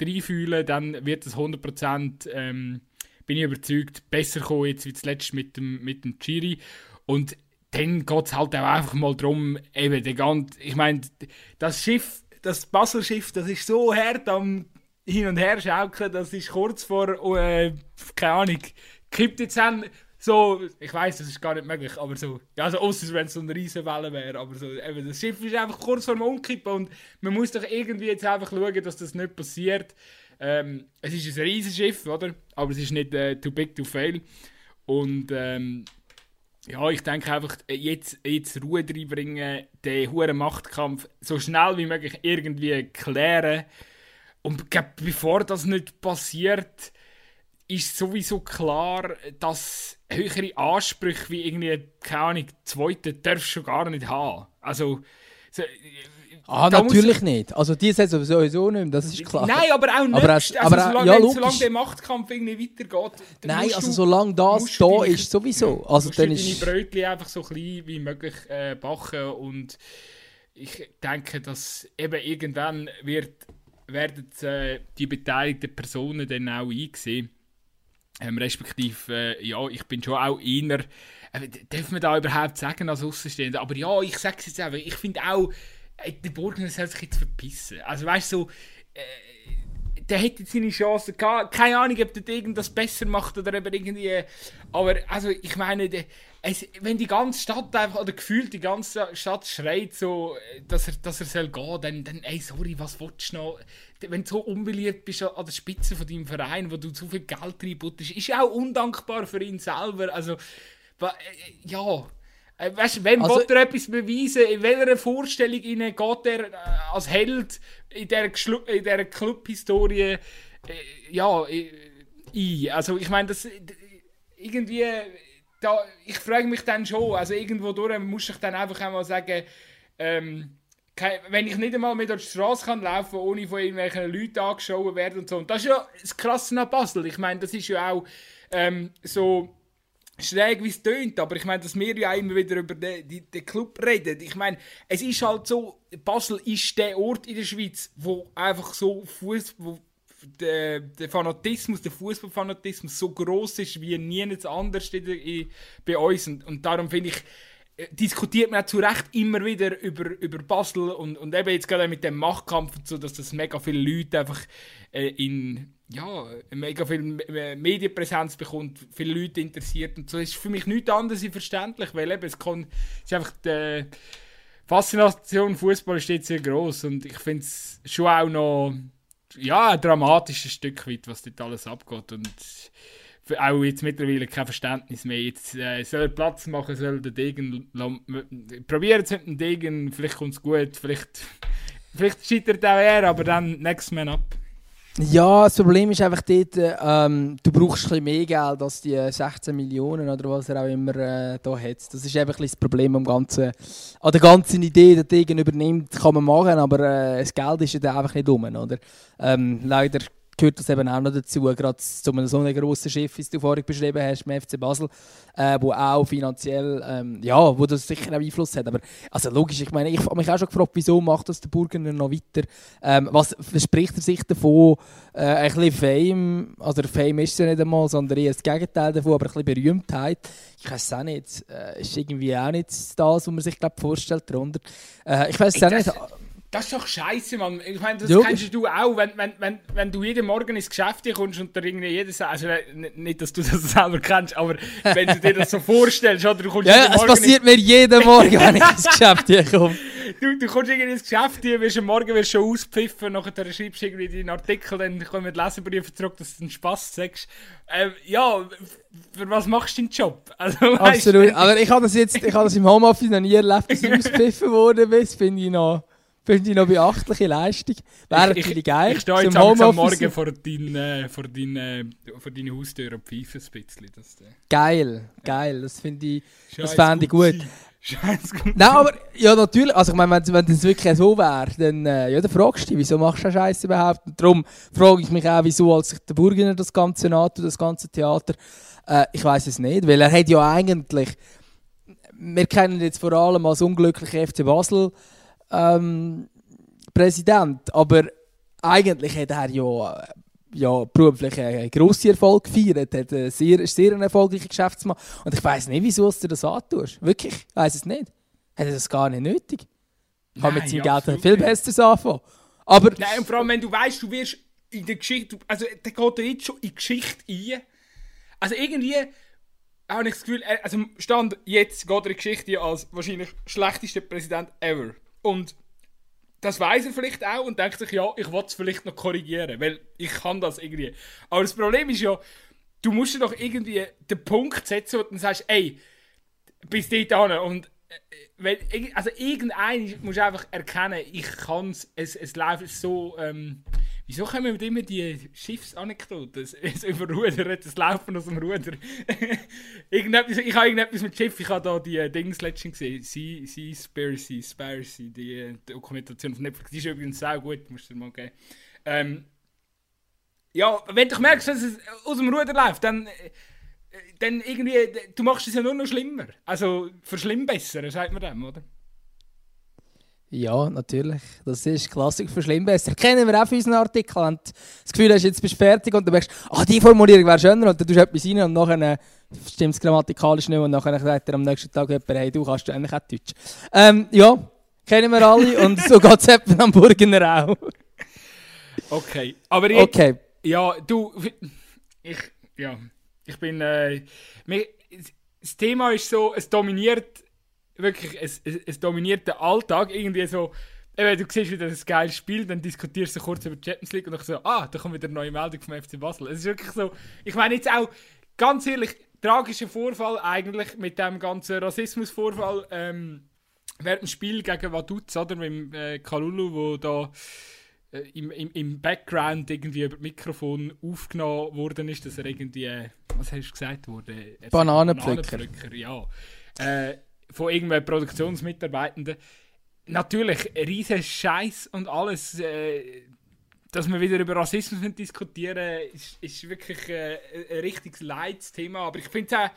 reinfühlen kann, dann wird es 100%, ähm, bin ich überzeugt, besser kommen jetzt wie zuletzt mit dem, mit dem Chiri. Und dann geht es halt auch einfach mal darum, eben, der ganze, ich meine, das Schiff, das Basel-Schiff, das ist so hart am Hin- und Her schaukeln, das ist kurz vor, äh, keine Ahnung, kippt jetzt an, so, ich weiß, das ist gar nicht möglich, aber so, ja, also außer wenn es so eine riesen Welle wäre, aber so, eben, das Schiff ist einfach kurz vor dem Umkippen und man muss doch irgendwie jetzt einfach schauen, dass das nicht passiert. Ähm, es ist ein riesiges oder? Aber es ist nicht äh, too big to fail. Und ähm, ja, ich denke einfach, jetzt, jetzt Ruhe reinbringen, den hohen Machtkampf so schnell wie möglich irgendwie klären. Und bevor das nicht passiert, ist sowieso klar, dass höhere Ansprüche wie irgendwie, keine Ahnung, zweite darfst du schon gar nicht haben. Also, so, Ah, natürlich nicht. Also die Saison sowieso nicht mehr, das ist klar. Nein, aber auch nicht. Aber, also, aber, solange, ja, solange der Machtkampf irgendwie weitergeht. Nein, also solange das da deine, ist, sowieso. Also dann ist... deine Brötchen einfach so klein wie möglich äh, backen und ich denke, dass eben irgendwann wird, werden äh, die beteiligten Personen dann auch eingesehen ähm, respektive, äh, ja, ich bin schon auch einer. Äh, darf man da überhaupt sagen als Außenstehender? Aber ja, ich sage es jetzt einfach. Ich finde auch, äh, der Burgner soll sich jetzt verpissen. Also weißt du, so, äh, der hätte seine Chance gehabt. Keine Ahnung, ob der irgendwas besser macht oder ob irgendwie. Aber also, ich meine, es, wenn die ganze Stadt einfach, oder gefühlt die ganze Stadt schreit so, dass er, dass er soll gehen, dann, dann, ey, sorry, was willst du noch? Wenn du so unbeliebt bist an der Spitze von deinem Verein, wo du so viel Geld reinbuttest, ist auch undankbar für ihn selber. Also, äh, ja. Äh, weißt du, wem also, will er etwas beweisen? In welcher Vorstellung geht er äh, als Held in dieser, in dieser Club-Historie ja, ein? Also, ich meine, das irgendwie da, ich frage mich dann schon, also irgendwo durch muss ich dann einfach einmal sagen, ähm, wenn ich nicht einmal mehr durch die Straße kann laufen, ohne von irgendwelchen Leuten angeschaut werden und so. Und das ist ja das Krasse an Basel. Ich meine, das ist ja auch ähm, so schräg, wie es tönt, aber ich meine, dass wir ja immer wieder über den, den, den Club reden. Ich meine, es ist halt so, Basel ist der Ort in der Schweiz, wo einfach so Fuß, wo der, der Fanatismus, der Fußballfanatismus so groß ist wie nie anders bei uns. Und, und darum finde ich, diskutiert man zu Recht immer wieder über, über Basel und, und eben jetzt gerade mit dem Machtkampf und so, dass das mega viele Leute einfach äh, in ja, mega viel äh, Medienpräsenz bekommt, viele Leute interessiert und so. Das ist für mich nichts anderes verständlich, weil eben es, kann, es ist einfach die Faszination Fußball steht sehr groß und ich finde es schon auch noch ja, ein dramatisches Stück weit, was dort alles abgeht. Und auch jetzt mittlerweile kein Verständnis mehr. Jetzt äh, soll Platz machen, soll der Degen. Probieren es mit dem Degen, vielleicht kommt es gut, vielleicht, vielleicht scheitert auch er, aber dann next man up. Ja, das Problem ist einfach dort, ähm, du brauchst ein mehr Geld als die 16 Millionen oder was er auch immer äh, da hat. Das ist einfach ein das Problem am ganzen, an der ganzen Idee, die Degen übernimmt, kann man machen, aber äh, das Geld ist ja einfach nicht um? Ähm, leider gehört das eben auch noch dazu, gerade zu einem so einem grossen Schiff, wie du vorhin beschrieben hast, mit FC Basel, äh, wo auch finanziell, ähm, ja, wo das sicher einen Einfluss hat. Aber also logisch, ich meine, ich habe mich auch schon gefragt, wieso macht das der Burgener noch weiter? Ähm, was verspricht er sich davon? Äh, ein bisschen Fame, also Fame ist ja nicht einmal, sondern eher das Gegenteil davon, aber ein bisschen Berühmtheit. Ich weiß es auch nicht, äh, ist irgendwie auch nicht das, was man sich glaub, vorstellt darunter. Äh, ich weiß es auch nicht Das ist doch scheiße, Mann. Ich meine, das Logisch. kennst du auch, wenn, wenn, wenn, wenn du jeden Morgen ins Geschäft kommst und da irgendwie jedes. Also nicht, dass du das selber kennst, aber wenn du dir das so vorstellst, oder du kommst Ja, es passiert mir jeden Morgen, wenn ich ins Geschäft komme. Du, du kommst irgendwie ins Geschäft, wirst am Morgen wirst schon auspfiffen, nachher schreibst du irgendwie deinen Artikel, dann kommen die Leserbriefe zurück, dass du einen Spass sagst. Ähm, ja, für was machst du deinen Job? Also, Absolut, aber ich habe das jetzt, ich habe das im Homeoffice noch nie erlebt, dass du auspfiffen worden bist, finde ich noch... Finde ich noch beachtliche Leistung. Wäre natürlich geil. Ich stehe jetzt am Morgen vor, dein, äh, vor, dein, äh, vor deiner Haustür und pfeife ein bisschen. Das, äh. Geil, geil. Das finde ich, das fände ich gut. Scheiße. Nein, aber ja, natürlich. Also, ich meine, wenn, wenn das wirklich so wäre, dann, äh, ja, dann fragst du dich, wieso machst du Scheiße überhaupt? Und darum frage ich mich auch, wieso, als sich der Burgener das Ganze nahtut, das ganze Theater. Äh, ich weiß es nicht, weil er hat ja eigentlich. Wir kennen jetzt vor allem als unglückliche FC Basel ähm, Präsident. Aber eigentlich hat er ja, ja beruflich einen grossen Erfolg gefeiert. Er hat ein sehr, sehr ein erfolgreicher Geschäftsmann. Und ich weiß nicht, wieso du das antust. Wirklich, ich weiß es nicht. Hat er das gar nicht nötig? Kann mit seinem ja, Geld viel besser anfangen. Aber Nein, und vor allem, wenn du weißt, du wirst in der Geschichte, also der geht ja jetzt schon in die Geschichte ein. Also irgendwie habe ich das Gefühl, also Stand jetzt geht er in die Geschichte als wahrscheinlich schlechtester Präsident ever. Und das weiß er vielleicht auch und denkt sich, ja, ich will es vielleicht noch korrigieren, weil ich kann das irgendwie. Aber das Problem ist ja, du musst dir doch irgendwie den Punkt setzen, wo du dann sagst, ey, bis dahin und äh, weil, also irgendein muss einfach erkennen, ich kann es, es läuft so, ähm, Wieso kommen immer die Schiffsanekdoten? Das Überrudern, das Laufen aus dem Ruder. irgendetwas, ich habe irgendetwas mit Schiff, ich habe da die äh, Dings letztens gesehen. Sea, Seaspiracy, Spiracy, die äh, Dokumentation von Netflix. Die ist übrigens sehr gut, musst du dir mal geben. Ähm, ja, wenn du merkst, dass es aus dem Ruder läuft, dann, äh, dann irgendwie, du machst es ja nur noch schlimmer. Also verschlimmbessern, sagt man dem, oder? Ja, natürlich. Das ist Klassik für Schlimmbesser. Kennen wir auch für unseren Artikel. Und das Gefühl hast, jetzt bist du fertig und du merkst, ah, die Formulierung wäre schöner und dann tust du etwas rein und nachher stimmt es grammatikalisch nicht und nachher sagt er am nächsten Tag jemand, hey, du kannst eigentlich auch Deutsch. Ähm, ja, kennen wir alle und so geht es eben am Burgener auch. Okay, aber ich... Okay. Ja, du... Ich... Ja, ich bin... Äh, das Thema ist so, es dominiert wirklich, es, es, es dominiert den Alltag. Irgendwie so, eben, du siehst wieder ein geiles Spiel, dann diskutierst du kurz über die Champions League und dann so, ah, da kommt wieder eine neue Meldung vom FC Basel. Es ist wirklich so, ich meine jetzt auch, ganz ehrlich, tragischer Vorfall eigentlich mit dem ganzen Rassismusvorfall ähm, während dem Spiel gegen Vaduz, oder, mit äh, Kalulu, wo da äh, im, im, im Background irgendwie über das Mikrofon aufgenommen worden ist, dass er irgendwie, äh, was hast du gesagt wurde? Bananenpflücker. Bananenpflücker, ja. Äh, von irgendwelchen Produktionsmitarbeitenden. Natürlich, riesen Scheiß und alles. Äh, dass wir wieder über Rassismus diskutieren, ist, ist wirklich äh, ein richtiges Leidsthema. Aber ich finde es auch,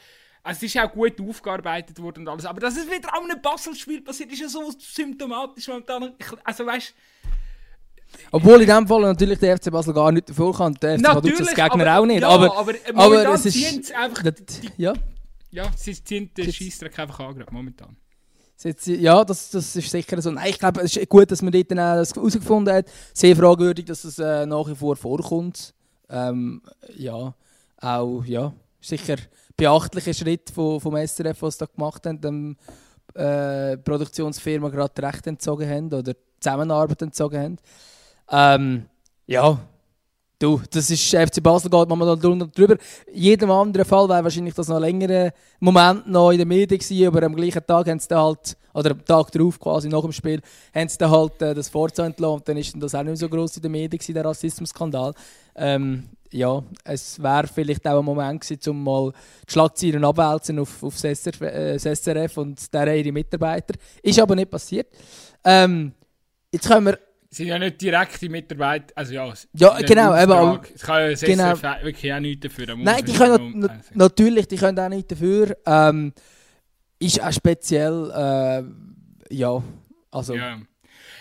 also es ist auch gut aufgearbeitet worden und alles. Aber dass es wieder an einem Basel-Spiel passiert, ist ja so symptomatisch momentan. Also weißt obwohl in dem Fall natürlich der FC Basel gar nicht dafür kann, der FC Vaduz als Gegner aber, auch nicht. Ja, aber, aber, aber es ist. Einfach die, ja. Ja, sie ziehen den Scheissdreck einfach an, momentan. Ja, das, das ist sicher so. Nein, ich glaube, es ist gut, dass man dort das herausgefunden hat. Sehr fragwürdig, dass das äh, nach wie vor vorkommt. Ähm, ja, auch, ja, sicher beachtlicher Schritt vom, vom SRF, was sie da gemacht haben, dem äh, Produktionsfirma gerade Recht entzogen haben oder Zusammenarbeit entzogen haben. Ähm, ja, Du, das ist FC Basel geht momentan drunter drüber. In jedem anderen Fall wäre wahrscheinlich das noch ein längerer Moment noch in den Medien gewesen, aber am gleichen Tag haben sie dann halt, oder am Tag darauf quasi nach dem Spiel, haben sie dann halt äh, das Forza entlassen und dann ist das auch nicht so groß in den Medien gewesen, der Rassismusskandal. Ähm, ja, es wäre vielleicht auch ein Moment gewesen, um mal die Schlagzeilen abwälzen auf, auf das, äh, SRF und deren ihre Mitarbeiter. Ist aber nicht passiert. Ähm, jetzt können wir sind ja nicht direkte Mitarbeiter, also ja. Ja, genau, aber. Es kann ja genau. Wirklich auch nichts dafür. Nein, die können na, natürlich, die können auch nichts dafür. Ähm, ist auch speziell, äh, ja, also. Ja.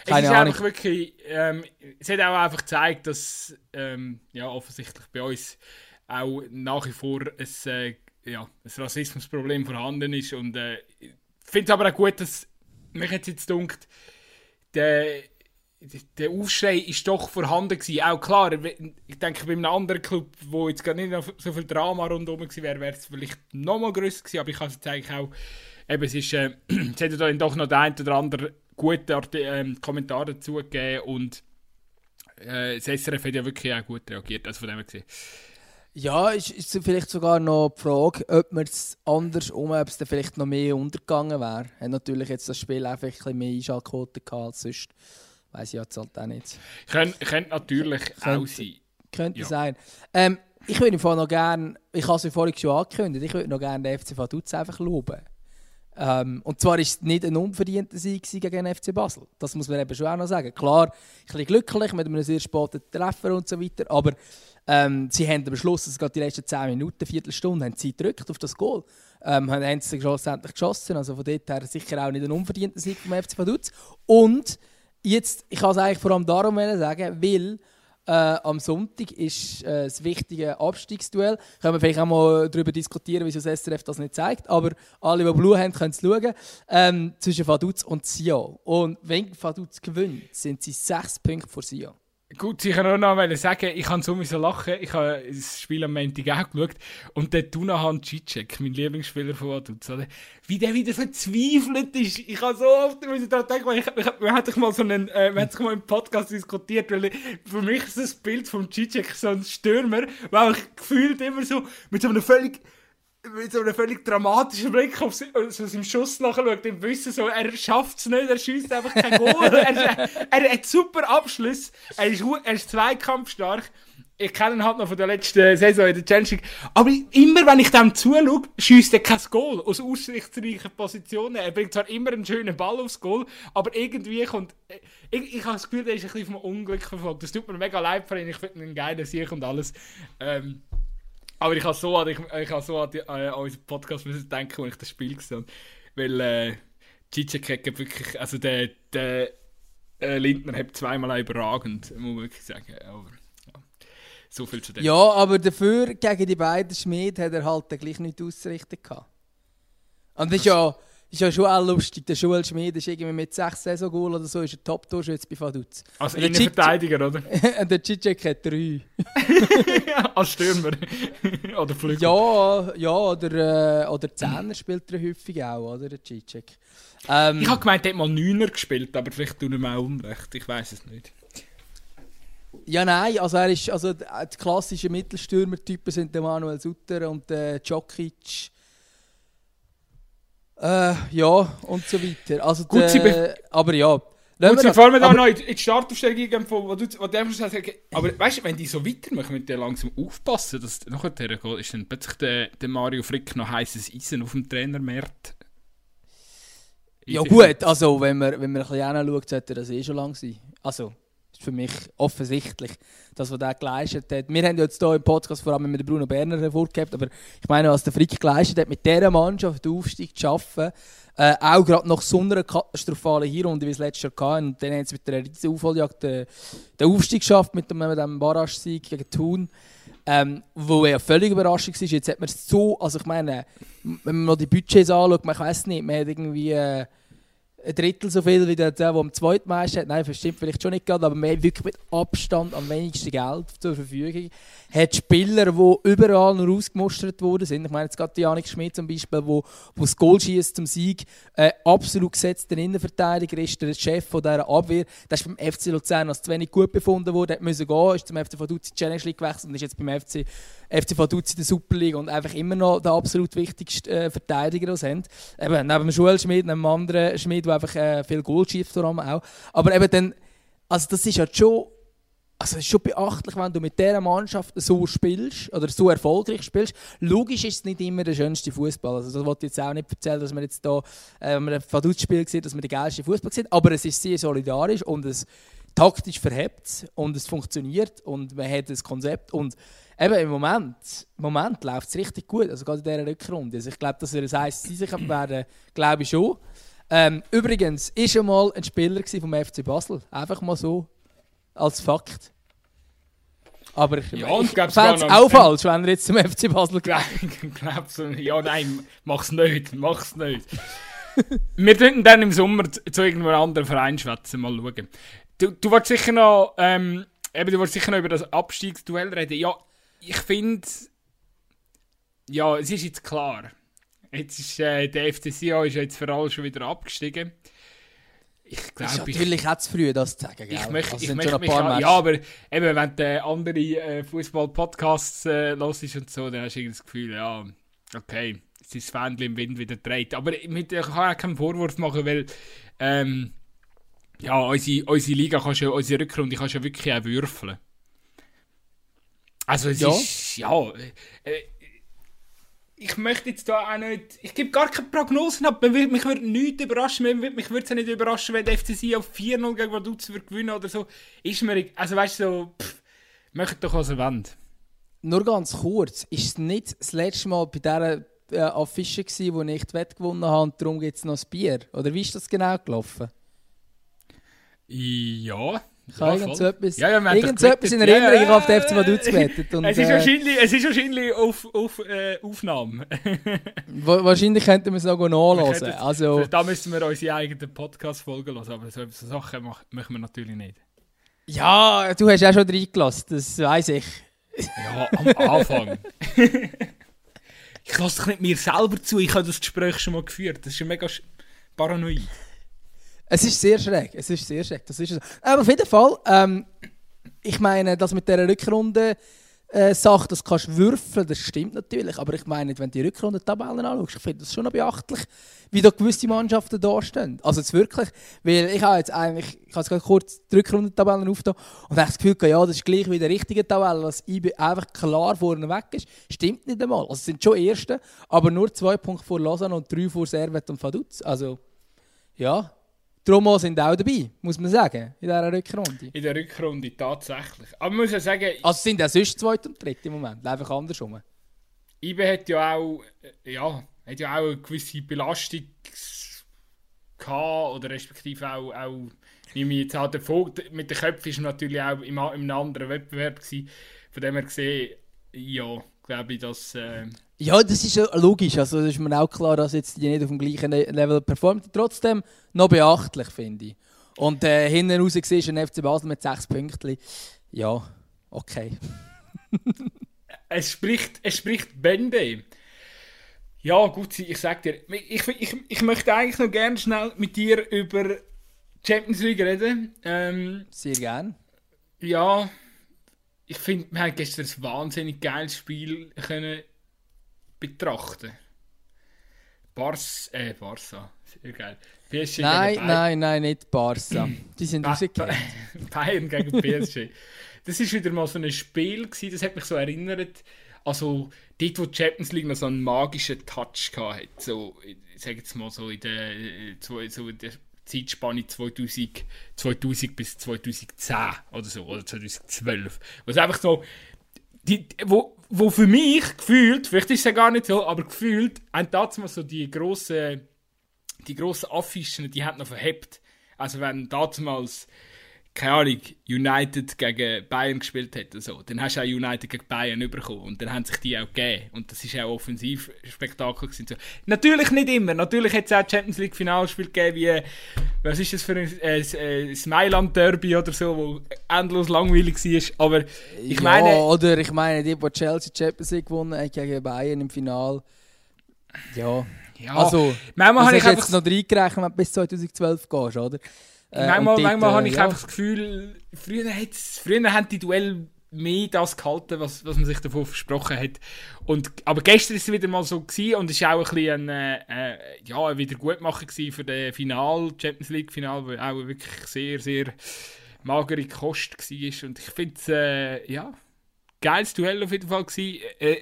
Keine es ist Ahnung. einfach wirklich, ähm, es hat auch einfach gezeigt, dass ähm, ja, offensichtlich bei uns auch nach wie vor ein, äh, ja, ein Rassismusproblem vorhanden ist. Und äh, ich finde es aber auch gut, dass mich jetzt jetzt dunkt, der der Aufschrei ist doch vorhanden gewesen. Auch klar, ich denke, bei einem anderen Club, wo jetzt gar nicht so viel Drama rundherum gewesen wäre, wäre es vielleicht noch mal grösser gewesen, aber ich kann es jetzt eigentlich auch, eben, es ist, äh, es hat dann doch noch der ein oder andere gute äh, Kommentar dazu gegeben und äh, das SRF hat ja wirklich auch gut reagiert, also von dem her. Ja, ist, ist vielleicht sogar noch die Frage, ob man es anders um, ob es vielleicht noch mehr untergegangen wäre. Hat natürlich jetzt das Spiel einfach ein bisschen mehr Einschaltquote gehabt als sonst. Weiß ich jetzt halt auch nicht. Könnte, könnte natürlich könnte, auch sein. Könnte ja. sein. Ähm, ich würde noch gerne, ich habe es ja vorhin schon angekündigt, ich würde noch gerne den FC Vaduz einfach loben. Ähm, und zwar war es nicht ein unverdienter Sieg gegen den FC Basel. Das muss man eben schon auch noch sagen. Klar, ein bisschen glücklich mit einem sehr späten Treffer und so weiter, aber ähm, sie haben am Schluss, also gerade die letzten 10 Minuten, Viertelstunde, haben sie gedrückt auf das Goal. Ähm, haben sie schlussendlich geschossen. Also von dort her sicher auch nicht ein unverdienter Sieg vom FC Vaduz. Und jetzt, ich kann es eigentlich vor allem darum sagen, weil äh, am Sonntag ist äh, das wichtige Abstiegsduell. Können wir vielleicht auch mal darüber diskutieren, wieso das SRF das nicht zeigt. Aber alle, die Blue haben, können es schauen. Ähm, zwischen Vaduz und Sion. Und wenn Vaduz gewinnt, sind sie sechs Punkte vor Sion. Gut, ich kann auch noch sagen, ich kann sowieso lachen. Ich habe das Spiel am Montag auch geschaut. Und der Tunahan Cicek, mein Lieblingsspieler von Vaduz, wie der wieder verzweifelt ist. Ich habe so oft daran denken, ich, ich, wir hatten mal so einen, äh, wir hatten mal im Podcast diskutiert, weil für mich ist das Bild von Cicek so ein Stürmer, weil ich gefühlt immer so mit so einem völlig mit so einem völlig dramatischen Blick auf so seinem Schuss nachschaut, im Wissen so, er schafft es nicht, er schießt einfach kein Goal. er, er, hat super Abschluss, er ist, er ist zweikampfstark. Ich kenne ihn halt noch von der letzten Saison in der Challenge League. Aber immer, wenn ich dem zuschaue, schießt er kein Goal aus aussichtsreichen Positionen. Er bringt zwar immer einen schönen Ball aufs Goal, aber irgendwie kommt. Ich, ich habe das Gefühl, er ist ein bisschen vom Unglück verfolgt. Das tut mir mega leid für ihn. Ich finde ihn geil, Sieg und alles. Ähm, aber ich habe so an, ich, ich so an, die, äh, an unseren Podcast müssen denken, als ich das Spiel gesehen habe. Weil äh, hat wirklich, also der, der äh, Lindner hat zweimal überragend, muss man wirklich sagen. Aber ja, so viel zu dem. Ja, aber dafür gegen die beiden Schmied hat er halt gleich nichts auszurichten gehabt. Und das ist ja ist ja schon auch lustig. Der Joel Schmid ist irgendwie mit sechs Saison-Goal oder so, ist ein Top-Torschütze bei Vaduz. Als Innenverteidiger, oder? Und der Cicek hat drei. Als Stürmer. oder Flügel. Ja, ja oder, äh, oder Zehner spielt er häufig auch, oder? Der Cicek. Ähm, ich habe gemeint, er hat mal Neuner gespielt, aber vielleicht tun wir auch Unrecht. Ich weiß es nicht. Ja, nein, also er ist, also die klassischen Mittelstürmer-Typen sind der Manuel Sutter und der Djokic äh, ja, und so weiter. Also Gut, der, aber ja. Gut, sie fahren wir da noch in die Startaufstellung geben, wo du, wo du sagst, aber weißt du, wenn die so weitermachen, mit der langsam aufpassen, dass nachher geht, ist dann plötzlich der, der Mario Frick noch heißes Eisen auf dem Trainermarkt. Ja gut, also wenn man, wenn man ein bisschen hinschaut, sollte das eh schon lang sein. Also, ist für mich offensichtlich, das, was er geleistet hat. Wir haben jetzt hier im Podcast vor allem mit Bruno Berner hervorgehabt, aber ich meine, was der Frick geleistet hat, mit dieser Mannschaft den Aufstieg zu schaffen, äh, auch gerade nach so einer katastrophalen Hinrunde, wie es letztes Jahr hatte, und dann haben sie mit einer riesen Aufholjagd den, den Aufstieg geschafft mit dem, mit dem Barrage-Sieg gegen Thun. Ähm, wo ja völlig überraschend war. Jetzt hat man so, also ich meine, wenn man mal die Budgets anschaut, man weiß nicht, man hat irgendwie... Äh, ein Drittel so viel wie der, der, am zweiten meisten hat. Nein, das stimmt vielleicht schon nicht gerade, aber mehr wirklich mit Abstand am wenigsten Geld zur Verfügung. Hat Spieler, die überall nur ausgemustert worden sind. Ich meine jetzt gerade Janik Schmidt zum Beispiel, wo, wo das Goal schießt zum Sieg, äh, absolut gesetzter Innenverteidiger ist, der Chef von dieser Abwehr. Der ist beim FC Luzern als zu wenig gut befunden worden, hat müssen gehen, ist zum FC Vaduz Challenge League gewechselt und ist jetzt beim FC FC Vaduz in der Super League und einfach immer noch der absolut wichtigste äh, Verteidiger, den. Eben, neben dem Schulschmied, neben dem anderen Schmied, der einfach äh, viel vor allem auch. Aber eben dann, also das ist halt schon, also ist schon beachtlich, wenn du mit dieser Mannschaft so spielst oder so erfolgreich spielst. Logisch ist es nicht immer der schönste Fußball. Also das wollte ich jetzt auch nicht erzählen, dass man jetzt hier äh, ein Vaduz-Spiel sieht, dass man den geilsten Fußball sieht. Aber es ist sehr solidarisch und es taktisch verhebt und es funktioniert und man hat das Konzept und eben im Moment, Moment läuft es richtig gut, also gerade in dieser Rückrunde. Also ich glaube, dass er das heisst, sie sich werden, glaube ich schon. Ähm, übrigens, ist schon mal ein Spieler vom FC Basel. Einfach mal so, als Fakt. Aber ja, ich glaube es auch falsch, wenn er jetzt zum FC Basel geht. Ja, nein, mach's nicht, mach's nicht. Wir könnten dann im Sommer zu irgendeinem anderen Verein schwätzen, mal schauen. Du, du wolltest sicher noch, ähm, eben, du wolltest sicher noch über das Abstiegsduell reden. Ja, ich finde, ja, es ist jetzt klar. Jetzt ist äh, der FCCA ist jetzt für alle schon wieder abgestiegen. Ich glaube, natürlich ich, auch zu früh, das zu sagen. Ich möchte, also ich möchte mich an, ja, aber eben, wenn du andere äh, Fußball-Podcasts äh, hörst und so, dann hast du das Gefühl, ja, okay, es ist das Fähnchen im Wind wieder dreht. Aber mit, ich kann auch keinen Vorwurf machen, weil ähm, ja, unsere, unsere Liga kannst du, unsere Rückrunde kannst du wirklich auch würfeln. Also es ja. ist, ja, äh, ich möchte jetzt da auch nicht, ich gebe gar keine Prognosen ab, mich würde nichts überraschen, mich würde es nicht überraschen, wenn der FCC auf 4-0 gegen Vaduz wird gewinnen oder so, ist mir, also weißt du, so, pff, möchte doch was wollt. Nur ganz kurz, ist es nicht das letzte Mal bei dieser äh, Affische gewesen, wo ich die Wette gewonnen habe und darum gibt es noch ein Bier? Oder wie ist das genau gelaufen? Ja, ich habe irgend so etwas, ja, ja, irgend so etwas in Erinnerung, ja, ja, ich habe auf den FC Vaduz gewettet. Und, es, ist wahrscheinlich, es ist wahrscheinlich auf, auf äh, Aufnahme. wahrscheinlich könnten wir es noch nachlesen. Also, da müssen wir unsere eigenen Podcast-Folgen hören, aber so, so Sachen machen wir natürlich nicht. Ja, du hast auch schon reingelassen, das weiß ich. Ja, am Anfang. ich lasse doch nicht mir selber zu, ich habe das Gespräch schon mal geführt. Das ist ja mega paranoid. Es ist sehr schräg, es ist sehr schräg, das ist so. Aber auf jeden Fall, ähm, ich meine, das mit dieser Rückrunde äh, Sache, das kannst du würfeln, das stimmt natürlich, aber ich meine, wenn du die Rückrundentabellen anschaust, ich finde das schon noch beachtlich, wie da gewisse Mannschaften da stehen. Also jetzt wirklich, weil ich habe jetzt eigentlich, ich habe jetzt gerade kurz die Rückrundentabellen aufgetan und habe das Gefühl, ja, das ist gleich wie der richtige Tabelle, dass IB einfach klar vorne weg ist. Stimmt nicht einmal. Also es sind schon Erste, aber nur zwei Punkte vor Lausanne und drei vor Servet und Vaduz. Also, ja, Darum sind auch dabei, muss man sagen, in dieser Rückrunde. In der Rückrunde, tatsächlich. Aber man muss ja sagen... Also sind ja sonst zweit und dritt im Moment, einfach andersrum. IBE hat ja auch, äh, ja, hat ja auch eine gewisse Belastung gehabt, oder respektive auch, auch wie wir jetzt halt davon, mit den Köpfen ist natürlich auch im, einem anderen Wettbewerb gewesen. Von dem her gesehen, ja, glaube ich, dass... Äh, ja, das ist logisch. Also ist mir auch klar, dass jetzt die nicht auf dem gleichen Level performt. Trotzdem noch beachtlich, finde ich. Und äh, hinten raus siehst du ein FC Basel mit sechs Punkten. Ja, okay. es spricht, es spricht Bände. Ja, gut, ich sag dir, ich, ich, ich möchte eigentlich noch gerne schnell mit dir über Champions League reden. Ähm, Sehr gern. Ja, ich finde, wir haben gestern ein wahnsinnig geiles Spiel können betrachten. Bars, äh, Barca, sehr geil. PSG nein, nein, nein, nicht Barca. Die sind rausgegangen. Bayern gegen PSG. Das war wieder mal so ein Spiel, gewesen, das hat mich so erinnert, also dort, wo die Champions League noch so einen magischen Touch hatte. So, ich sage jetzt mal so in der, so in der Zeitspanne 2000, 2000 bis 2010 oder so, oder 2012. Wo es einfach so, die, wo, wo für mich gefühlt, vielleicht ist es ja gar nicht so, aber gefühlt, haben damals so die grossen, die grossen Affischen, die haben noch verhebt. Also wenn damals keine Ahnung, United gegen Bayern gespielt hätte, so, dann hast du auch United gegen Bayern bekommen und dann haben sich die auch gegeben und das ist auch Offensivspektakel gewesen. So. Natürlich nicht immer, natürlich hätte es auch Champions League Finalspiel gegeben wie, was ist das für ein, äh, äh, Mailand Derby oder so, wo endlos langweilig war, aber ich ja, meine... oder ich meine, die, die Chelsea Champions League gewonnen haben gegen Bayern im Final, ja... Ja, also, manchmal habe ich jetzt noch reingerechnet, wenn du bis 2012 gehst, oder? Äh, manchmal manchmal äh, habe ich ja. einfach das Gefühl, früher, früher haben die Duell mehr das gehalten, was, was man sich davon versprochen hat. Und, aber gestern war es wieder mal so gewesen und es war auch ein bisschen ein, äh, ja, ein Wiedergutmachen für das Final, Champions League Final, wo auch wirklich sehr, sehr magere Kost war. Und ich finde es, äh, ja, geiles Duell auf jeden Fall gewesen. Äh,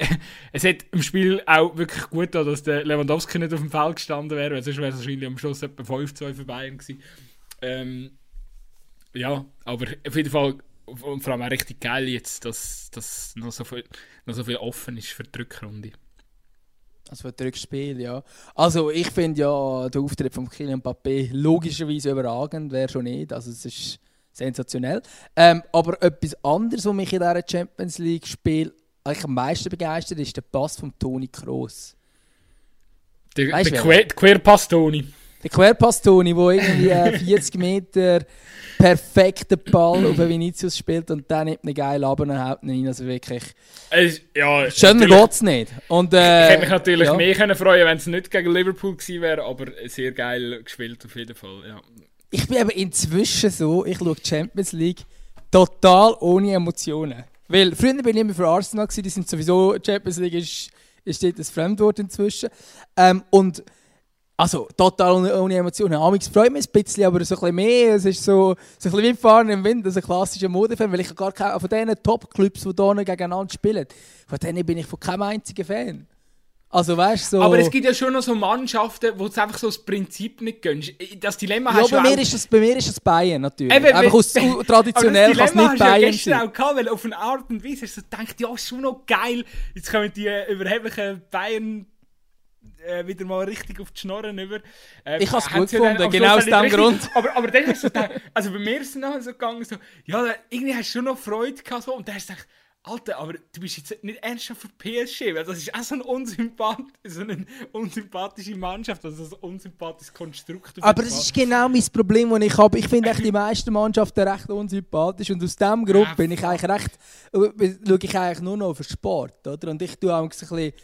es hat im Spiel auch wirklich gut getan, dass der Lewandowski nicht auf dem Feld gestanden wäre, weil sonst wäre es wahrscheinlich am Schluss etwa 5-2 für Bayern gewesen. Ähm, ja, aber auf jeden Fall und vor allem auch richtig geil jetzt, dass, dass noch, so viel, noch so viel offen ist für die Rückrunde. Also für das Rückspiel, ja. Also ich finde ja der Auftritt von Kylian Mbappé logischerweise überragend, wäre schon nicht. Also es ist sensationell. Ähm, aber etwas anderes, was mich in diesem Champions League Spiel eigentlich am meisten begeistert, ist der Pass von Toni Kroos. Der, der Querpass Toni. Der Querpass Toni, wo irgendwie 40 Meter perfekten Ball auf Vinicius spielt und dann nimmt einen geilen Abend und haut ihn rein. Also wirklich. Es, ja, Schöner geht es nicht. Und, äh, ich hätte mich natürlich ja. mehr können freuen wenn es nicht gegen Liverpool gewesen wäre, aber sehr geil gespielt auf jeden Fall. Ja. Ich bin aber inzwischen so, ich schaue Champions League total ohne Emotionen. Weil früher bin ich immer für Arsenal, gewesen, die sind sowieso, Champions League ist, ist dort ein Fremdwort inzwischen. Ähm, und also total ohne, Emotionen. Amix freut mich ein bisschen, aber so ein bisschen mehr. Es ist so, so ein bisschen wie Fahren im Wind, also ein klassischer Modefan, weil ich gar keine, von diesen Top-Clubs, die hier gegeneinander spielen, von denen bin ich von keinem einzigen Fan. Also weißt so. Aber es gibt ja schon noch so Mannschaften, wo du einfach so das Prinzip nicht gönnst. Das Dilemma ja, hast bei mir, ist das, bei mir ist das Bayern natürlich. Eben, einfach aus traditionell kann es nicht Bayern ja gestern sein. auch gehabt, weil auf eine Art und Weise hast du gedacht, ja, ist schon noch geil. Jetzt kommen die überheblichen Bayern äh, wieder mal richtig auf die Schnorren über. Ähm, ich habe es gut gefunden, genau aus dem Grund. Aber, aber dann hast du gedacht, also bei mir ist es noch so gegangen, so, ja, irgendwie hast du schon noch Freude gehabt, so, und dann hast du gedacht, Alter, aber du bist jetzt nicht ernsthaft für PSG, weil das ist auch so, ein unsympath so eine unsympathische Mannschaft, also ein unsympathisches Konstrukt. Aber das ist genau mein Problem, das ich habe. Ich finde die meisten Mannschaften recht unsympathisch und aus diesem Grund bin ich eigentlich recht, äh, schaue ich eigentlich nur noch auf Sport, oder? Und ich tue auch ein bisschen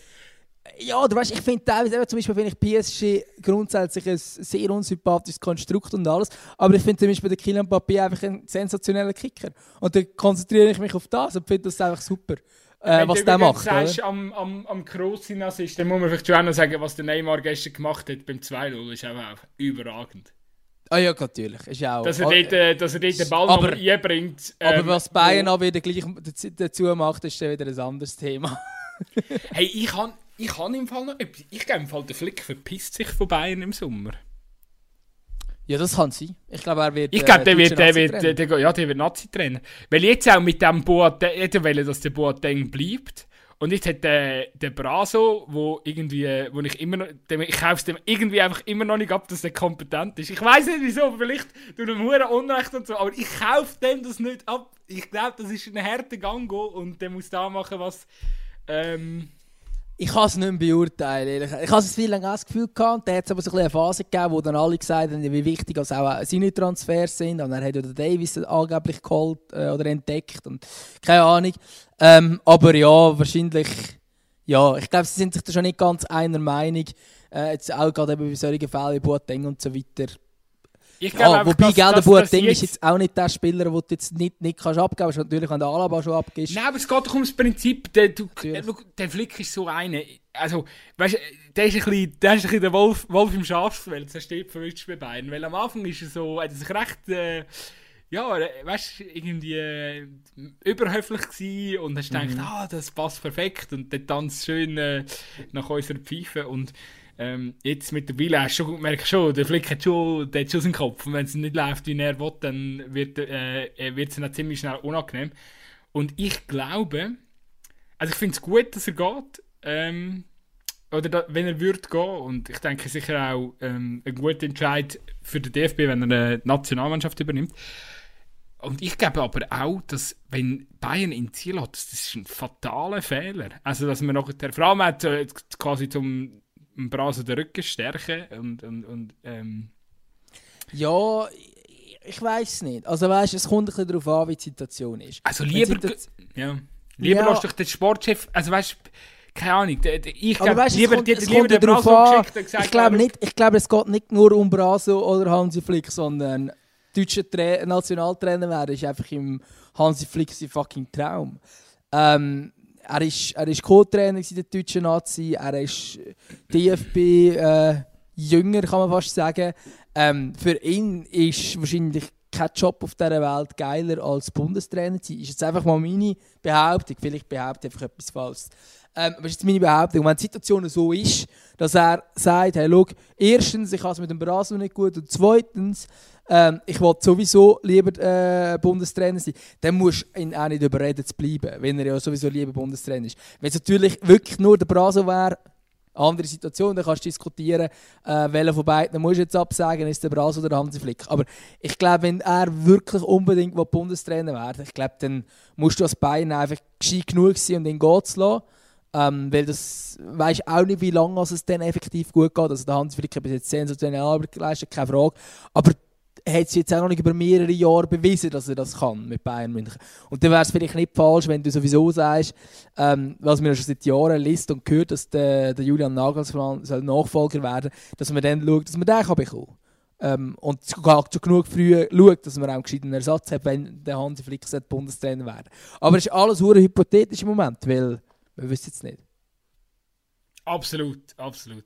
ja, du weißt, ich finde teilweise, zum Beispiel finde ich PSG grundsätzlich ein sehr unsympathisches Konstrukt und alles, aber ich finde zum Beispiel den Kylian Mbappé einfach ein sensationeller Kicker. Und dann konzentriere ich mich auf das und finde das einfach super. Äh, was der macht. Wenn du sagst, am, am, am Kroos-Hinaus ist, dann muss man vielleicht schon auch noch sagen, was der Neymar gestern gemacht hat beim 2-0, ist auch überragend. Ah ja, natürlich. Ist auch, dass, er dort, äh, dass er dort den Ball aber, noch einbringt. Ähm, aber was Bayern auch wieder gleich dazu macht, ist dann wieder ein anderes Thema. hey, ich kann ich habe im Fall noch etwas. Ich glaube im Fall, der Flick verpisst sich von Bayern im Sommer. Ja, das kann sein. Ich glaube, er wird. Ich glaube, äh, der wird, der wird, der, der, ja, der wird Nazi-Trainer. Weil jetzt auch mit dem Boateng, hätte wollen, dass der Boateng bleibt. Und jetzt hat der, der Braso, wo irgendwie, wo ich immer noch, dem, ich kaufe es dem irgendwie einfach immer noch nicht ab, dass der kompetent ist. Ich weiß nicht wieso, vielleicht durch einen hohen Unrecht und so, aber ich kaufe dem das nicht ab. Ich glaube, das ist ein harter Gang und der muss da machen, was, ähm, ich kann es nicht mehr beurteilen. Ich habe viel länger das Gefühl gehabt, da hat es aber so eine Phase gegeben, wo dann alle gesagt haben, wie wichtig also auch seine Transfers sind. Und er hat ja Davis angeblich geholt äh, oder entdeckt und keine Ahnung. Ähm, aber ja, wahrscheinlich, ja, ich glaube, sie sind sich da schon nicht ganz einer Meinung. Äh, jetzt auch gerade bei solchen Fällen wie Boateng und so weiter ja, einfach, wobei, gell, der Boateng ist jetzt auch nicht der Spieler, den du jetzt nicht, nicht kannst abgeben kannst. Natürlich, wenn der Alaba schon abgibst. Nein, aber es geht doch ums Prinzip. Der, du, der Flick ist so eine. Also, weißt du, der ist ein bisschen, der, ist ein bisschen der Wolf, Wolf im Schafsfeld. Der steht verwünscht bei beiden. Weil am Anfang ist er so, hat er sich recht. Äh, ja, weißt du, irgendwie äh, überhöflich gewesen und hast mhm. gedacht, ah, das passt perfekt und der tanzt schön äh, nach unserer Pfeife und ähm, jetzt mittlerweile hast du schon, merkst schon, der Flick hat schon, der hat schon seinen Kopf. Und wenn es nicht läuft, wie er will, dann wird äh, es dann ziemlich schnell unangenehm. Und ich glaube, also ich finde es gut, dass er geht. Ähm, oder da, wenn er würde gehen. Und ich denke sicher auch ähm, ein guter Entscheid für den DFB, wenn er die Nationalmannschaft übernimmt. Und ich glaube aber auch, dass wenn Bayern in Ziel hat, das ist ein fataler Fehler. Also dass man noch der Frau hat äh, quasi zum Brasen den Rücken stärken und, und, und ähm. Ja, ich weiß nicht. Also weißt, es kommt ein bisschen darauf an, wie die Situation ist. Also lieber, ja, lieber ja. lässt dich den Sportchef, also weißt keine Ahnung, ich glaube, lieber, kommt, lieber, lieber den Braso an, gesagt, ich glaube nicht, ich glaube, es geht nicht nur um Braso oder Hansi Flick, sondern deutscher Tra Nationaltrainer werden ist einfach im Hansi Flick sein fucking Traum. Ähm, er ist, er ist Co-Trainer der deutschen Nazi, er ist DFB äh, kann man fast sagen. Ähm, für ihn ist wahrscheinlich kein Job auf dieser Welt geiler als Bundestrainer zu sein. Ist jetzt einfach mal meine Behauptung. Vielleicht behaupte ich einfach etwas Falsches. Ähm, aber ist jetzt meine Behauptung. Wenn die Situation so ist, dass er sagt, hey, schau, erstens, ich habe es mit dem Brasil nicht gut und zweitens, ähm, ich will sowieso lieber äh, Bundestrainer sein, dann musst du ihn auch nicht überreden zu bleiben, wenn er ja sowieso lieber Bundestrainer ist. Wenn es natürlich wirklich nur der Brasil wäre, andere Situation, dann kannst du diskutieren, äh, welcher von beiden musst du jetzt absagen, ist der Brasil oder der Hansi Flick. Aber ich glaube, wenn er wirklich unbedingt Bundestrainer werden ich glaube, dann musst du als Bayern einfach gescheit genug sein, um ihn gehen zu lassen. Ähm, weil das weiß auch nicht, wie lange es dann effektiv gut geht. Also der Hans Flick hat bis jetzt sensationelle Arbeit geleistet, keine Frage. Aber er hat es jetzt auch noch nicht über mehrere Jahre bewiesen, dass er das kann mit Bayern München. Und dann wäre es vielleicht nicht falsch, wenn du sowieso sagst, ähm, was mir schon seit Jahren liest und gehört, dass der, der Julian Nagelsmann soll Nachfolger werden dass man dann schaut, dass man den kann bekommen ähm, und sogar schon genug früh schaut, dass man auch einen gescheiten Ersatz hat, wenn der Hansi Flick Bundestrainer werden Aber es ist alles sehr hypothetisch im Moment, weil wir wissen es nicht. Absolut, absolut.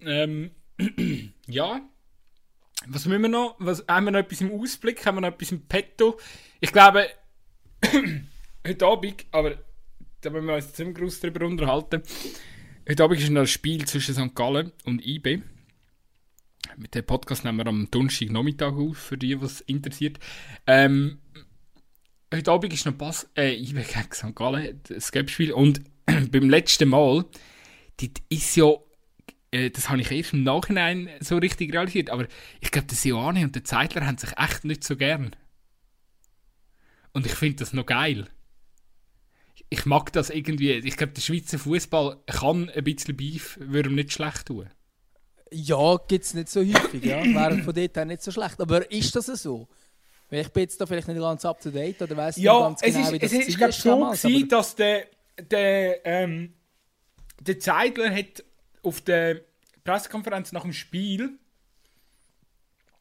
Ähm, ja, was müssen wir noch? Was, haben wir noch etwas im Ausblick? Haben wir noch etwas im Petto? Ich glaube, heute Abend, aber da müssen wir uns ziemlich groß darüber unterhalten. Heute Abend ist noch ein Spiel zwischen St. Gallen und IB. Mit dem Podcast nehmen wir am Donnerstag Nachmittag auf, für die, was interessiert. Ähm, heute Abend ist noch Pass, äh, IB gegen St. Gallen, das Gap-Spiel. Und beim letzten Mal, dort ist ja äh, das habe ich erst im Nachhinein so richtig realisiert, aber ich glaube, der Sioane und der Zeitler haben sich echt nicht so gern. Und ich finde das noch geil. Ich mag das irgendwie. Ich glaube, der Schweizer Fußball kann ein bisschen Beef, würde ihm nicht schlecht tun. Ja, gibt es nicht so häufig, ja. Wäre von dort her nicht so schlecht. Aber ist das so? Ich bin jetzt da vielleicht nicht ganz up to date oder weiß ja, nicht ganz genau, wie das es ist, es ist so damals, gewesen, dass der, der, ähm, der Zeidler hat auf der Pressekonferenz nach dem Spiel,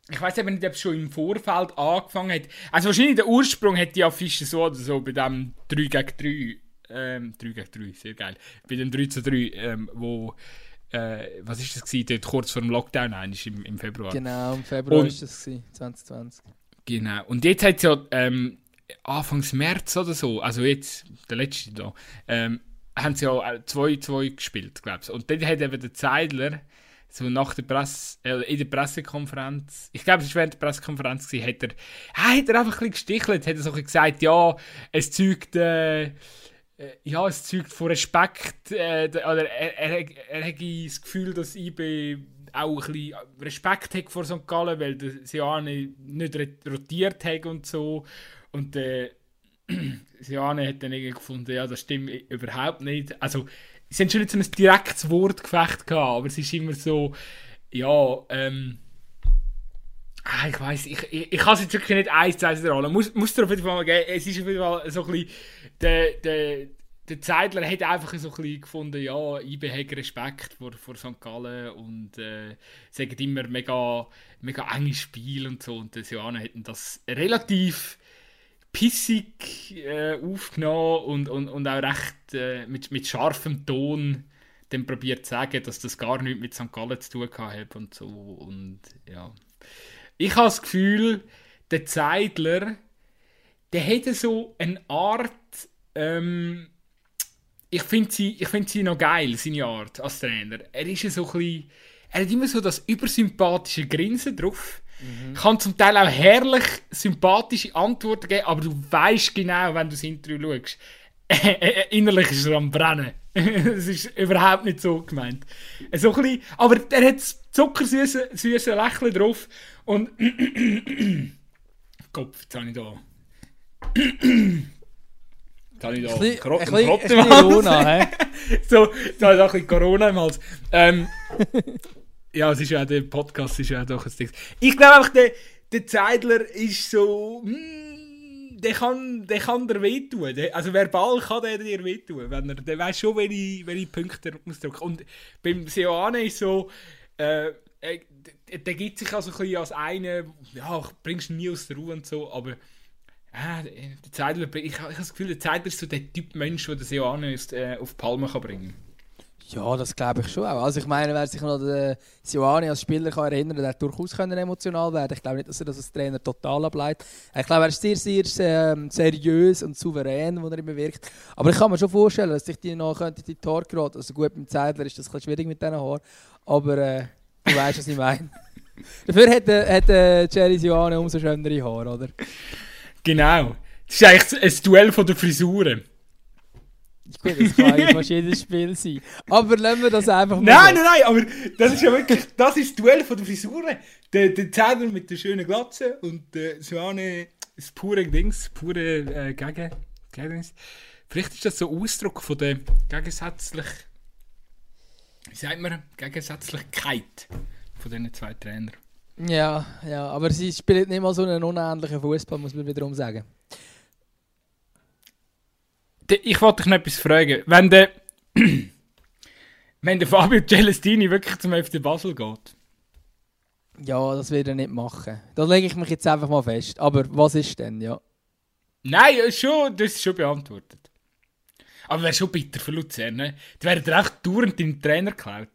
ich weiß eben nicht, ob es schon im Vorfeld angefangen hat. Also wahrscheinlich der Ursprung hat die Affische so oder so bei dem 3 gegen 3, ähm, 3 gegen 3, sehr geil, bei dem 3 zu 3, ähm, wo, äh, was ist das gewesen, dort kurz vor dem Lockdown eigentlich im, im Februar. Genau, im Februar Und, ist das gewesen, 2020. Genau, und jetzt hat es ja ähm, Anfangs März oder so, also jetzt, der letzte da, ähm, haben sie ja 2-2 gespielt, glaube ich. Und dann hat eben der Zeidler so nach der Presse, äh, in der Pressekonferenz, ich glaube, es war während der Pressekonferenz, gewesen, hat er, äh, hat er einfach ein bisschen gestichelt, hat er so gesagt, ja, es zeugt, äh, äh, ja, es zeugt von Respekt, äh, oder er, er, er, hat das Gefühl, dass IB auch ein bisschen Respekt hat vor St. Gallen, weil der Siane nicht rotiert hat und so. Und äh, Siane hat dann irgendwie gefunden, ja, das stimmt überhaupt nicht. Also, sie haben schon nicht so ein direktes Wortgefecht gehabt, aber es ist immer so, ja, ähm, ah, ich weiß, ich, ich, ich kann es jetzt wirklich nicht eins zu eins rollen. Muss, muss dir auf jeden Fall mal geben, es ist auf jeden Fall so ein bisschen, der, der, der Zeidler hat einfach so ein bisschen gefunden, ja, IB hat Respekt vor, vor St. Gallen und äh, sagen immer mega, mega enges Spiel und so und der Johanna hätten das relativ pissig äh, aufgenommen und, und, und auch recht äh, mit, mit scharfem Ton dann probiert zu sagen, dass das gar nichts mit St. Gallen zu tun hat und so. Und ja. Ich habe das Gefühl, der Zeidler, der hätte so eine Art. Ähm, ich finde sie, find sie noch geil, seine Art als Trainer. Er ist so ein bisschen, Er hat immer so das übersympathische Grinsen drauf. Mhm. Kann zum Teil auch herrlich sympathische Antworten geben, aber du weißt genau, wenn du das Interview schaust, innerlich ist er am Brennen. das ist überhaupt nicht so gemeint. So ein bisschen, aber er hat zuckersüße süße Lächeln drauf und Kopf, jetzt habe ich da. Jetzt habe ich da ein Kro ein Corona, hä? so, jetzt habe ich da ein Corona im Hals. Ähm, ja, es ist ja der Podcast ist ja doch ein Ding. Ich glaube einfach, der, der Zeidler ist so. Mm, der kann, der kann dir wehtun. Also verbal kann der dir wehtun. Wenn er, der weiß schon, welche, welche Punkte er muss drücken. Und beim Seoane ist so. Äh, äh, der, der gibt sich also ein bisschen als eine, ja, bringst ihn nie aus der Ruhe und so, aber äh, der Zeidler, ich, ich habe das Gefühl, der Zeidler ist so der Typ Mensch, der den Seoane äh, auf Palme kann bringen kann. Ja, das glaube ich schon auch. Also ich meine, wer sich noch an Sioane als Spieler kann erinnern kann, der durchaus können emotional werden Ich glaube nicht, dass er das als Trainer total ableitet. Ich glaube, er ist sehr, sehr, ähm, seriös und souverän, wo er immer wirkt. Aber ich kann mir schon vorstellen, dass sich die noch in die Tor geraten Also gut, beim Zeidler ist das ein schwierig mit diesen Haaren. Aber äh, du weißt, was ich meine. Dafür hat, äh, hat äh, Jerry Sioane umso schönere Haare, oder? Genau. Das ist eigentlich ein Duell von der Frisuren. Gut, das kann eigentlich fast jedes Spiel sein. Aber lassen wir das einfach mal. Nein, nein, nein, aber das ist ja wirklich, das ist das Duell von der Frisuren. Der, der Zähler mit der schönen Glatze und der Suane, das pure Dings, pure äh, Gegen, Gegennis. Vielleicht ist das so Ausdruck von der gegensätzlich, wie sagt man, Gegensätzlichkeit von diesen zwei Trainern. Ja, ja, aber sie spielen nicht mal so einen unähnlichen Fußball, muss man wiederum sagen. Ich wollte dich noch etwas fragen. Wenn der, wenn der Fabio Celestini wirklich zum FC Basel geht, ja, das wird er nicht machen. Da lege ich mich jetzt einfach mal fest. Aber was ist denn, ja? Nein, schon, das ist schon beantwortet. Aber wäre schon bitter für Luzern, ne? Die werden dir echt dauernd deinen Trainer geklaut.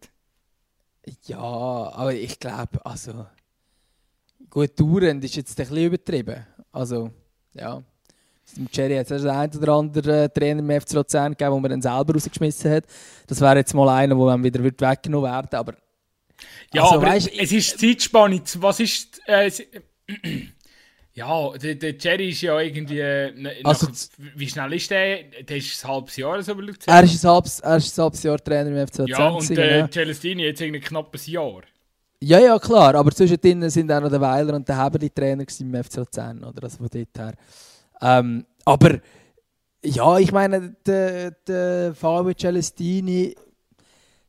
Ja, aber ich glaube, also... Gut, dauernd ist jetzt ein bisschen übertrieben. Also, ja. Jerry hat es ein oder andere Trainer im FC Luzern gegeben, wo man dann selber rausgeschmissen hat. Das wäre jetzt mal einer, der wieder weggenommen werden aber ja, also, aber weißt, es ist Zeitspanne. Was ist. Äh, ja, der, der Jerry ist ja irgendwie. Äh, also, nach, wie schnell ist der? Der ist ein halbes Jahr so bei Er ist ein halbes, er ist ein halbes Jahr Trainer im FC Ja, und der äh, Celestini jetzt irgendwie knapp ein Jahr. Ja, ja, klar. Aber zwischendrin sind auch noch der Weiler und der Heber die Trainer im FC Luzern. Oder? Also von dort her. Ähm, aber. Ja, ich meine, der, der Fabio Celestini.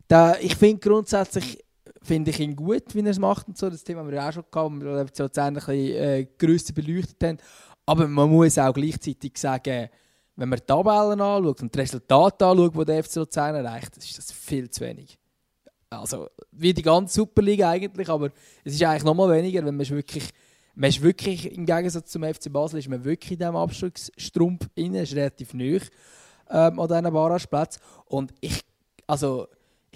Der, ich finde grundsätzlich finde ich ihn gut, wie er es macht und so. Das Thema haben wir auch schon gehabt, wo wir so ein bisschen äh, grösser beleuchtet haben. Aber man muss auch gleichzeitig sagen, wenn man die Tabellen anschaut und die Resultate anschaut, die der FC Luzern erreicht, ist das viel zu wenig. Also, wie die ganze Superliga eigentlich, aber es ist eigentlich noch mal weniger, wenn man ist wirklich, man ist wirklich, im Gegensatz zum FC Basel, ist man wirklich in diesem Abstiegsstrumpf inne, ist relativ neu ähm, an diesen Barrageplätzen. Und ich, also,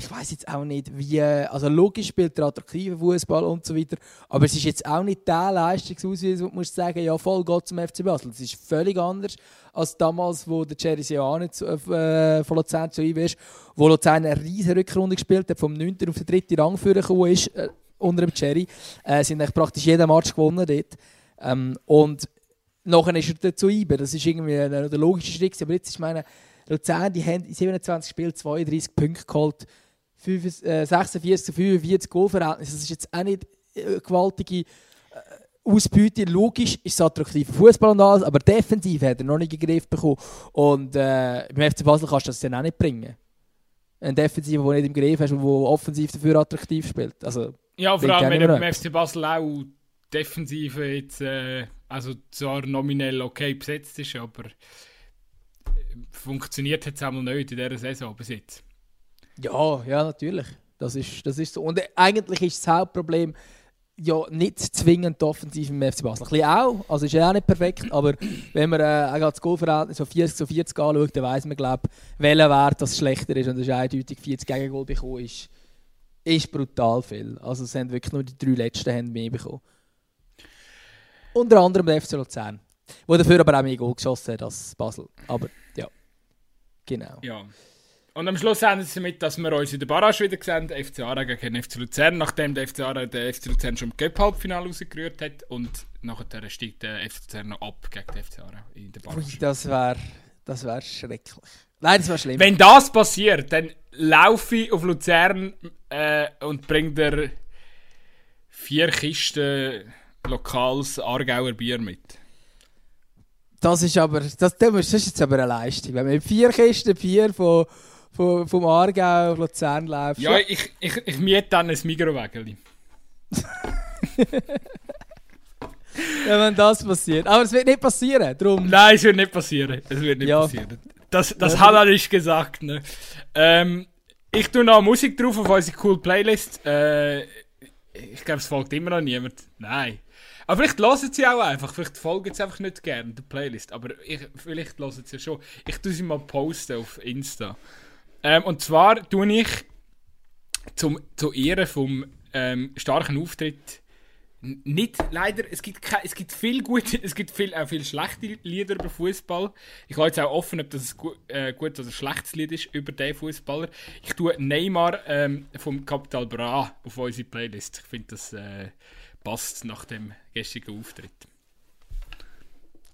ich weiß jetzt auch nicht, wie. Also, logisch spielt er attraktiven Fußball und so weiter. Aber es ist jetzt auch nicht der Leistungsausweis, wo du musst sagen, ja, voll geht zum FC Basel. Das ist völlig anders als damals, wo der Jerry Seoane äh, von Luzern zu ihm ist, wo Luzern eine riesige Rückrunde gespielt hat, vom 9. auf den 3. Rang gekommen ist, äh, unter dem Jerry. Äh, sind eigentlich praktisch jeden Match gewonnen dort. Ähm, und nachher ist er dazu IBE. Das ist irgendwie der logische Schritt. Aber jetzt ist meine, Luzern, die haben in 27 Spielen 32 Punkte geholt 46 äh, zu 45 Goalverhältnis. Das ist jetzt auch nicht eine äh, gewaltige äh, Ausbeute. Logisch ist es attraktiver Fußball und alles, aber defensiv hat er noch nicht gegriffen bekommen. Und äh, beim FC Basel kannst du das dann auch nicht bringen. Ein Defensiv, der nicht im Griff hast und der offensiv dafür attraktiv spielt. Also, ja, vor allem, wenn er beim FC Basel auch Defensive jetzt, äh, also zwar nominell okay besetzt ist, aber funktioniert jetzt einmal nicht in dieser Saison bis jetzt. Ja, ja, natürlich. Das ist, das ist so. Und eigentlich ist das Hauptproblem ja nicht zwingend offensiv im FC Basel. Ein bisschen auch, also ist ja auch nicht perfekt, aber wenn man äh, das Goalverhältnis so 40 zu 40 anschaut, dann weiss man, glaube welcher Wert das schlechter ist und das ist eindeutig 40 Gegengol bekommen ist, ist brutal viel. Also es haben wirklich nur die drei letzten haben mehr bekommen. Unter anderem der FC Luzern, wo dafür aber auch mehr Goal geschossen hat als Basel. Aber ja, genau. Ja. Und am Schluss haben sie damit, dass wir uns in der Barrage wieder gesehen haben, FC Aarau gegen FC Luzern, nachdem der FC Aarau den FC Luzern schon im Cup-Halbfinale rausgerührt hat und nachher steigt der FC Luzern noch ab gegen den FC Aarau in der Barrage. Das wäre das wär schrecklich. Nein, das wäre schlimm. Wenn das passiert, dann laufe ich auf Luzern äh, und bringe dir vier Kisten lokales Aargauer Bier mit. Das ist aber, das, das ist jetzt aber eine Leistung. Wenn man vier Kisten Bier von vom, vom Aargau auf Luzern läufst. Ja, ich, ich, ich miete dann ein Mikrowägeli. ja, wenn das passiert. Aber es wird nicht passieren, drum. Nein, es wird nicht passieren. Es wird nicht ja. passieren. Das, das ja. hat er nicht gesagt. Ne? Ähm, ich tue noch Musik drauf auf unsere cool Playlist. Äh, ich glaube, es folgt immer noch niemand. Nein. Aber vielleicht hören sie auch einfach. Vielleicht folgen sie einfach nicht gerne der Playlist. Aber ich, vielleicht hören sie ja schon. Ich tue sie mal posten auf Insta. Ähm, und zwar tue ich zum, zur Ehre vom ähm, starken Auftritt nicht leider, es gibt, keine, es gibt viel gute, es gibt viel, auch viel schlechte Lieder über Fußball. Ich lasse jetzt auch offen, ob das ein gut, äh, gut oder schlechtes Lied ist über den Fußballer. Ich tue Neymar ähm, vom Capital Bra auf unsere Playlist. Ich finde, das äh, passt nach dem gestrigen Auftritt.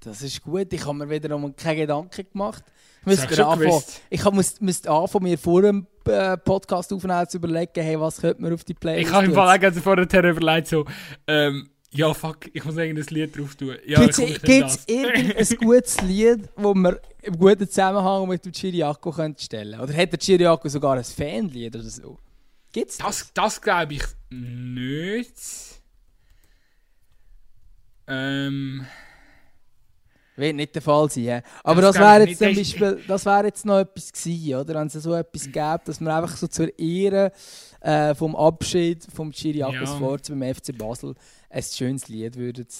Das ist gut. Ich habe mir wieder noch keine Gedanken gemacht. Müsste anfangen, ich muss, müsste anfangen, mir vor dem äh, Podcast aufnehmen zu überlegen, hey, was könnte man auf die Playlist Ich habe im Fall auch vorher überlegt, so, ähm, Ja, fuck, ich muss irgendein Lied drauf tun. Ja, Gibt es irgendein gutes Lied, das man im guten Zusammenhang mit dem Chiriaco stellen könnte? Oder hat der Chiriaco sogar ein Fanlied oder so? Gibt's das? Das, das glaube ich nicht. Ähm. Wird nicht der Fall sein. Ja. Aber das, das wäre jetzt zum Beispiel, das wäre jetzt noch etwas gewesen, oder? Wenn es so etwas gäbe, dass man einfach so zur Ehre äh, vom Abschied vom Chiriakos ja. Forza beim FC Basel ein schönes Lied würdet,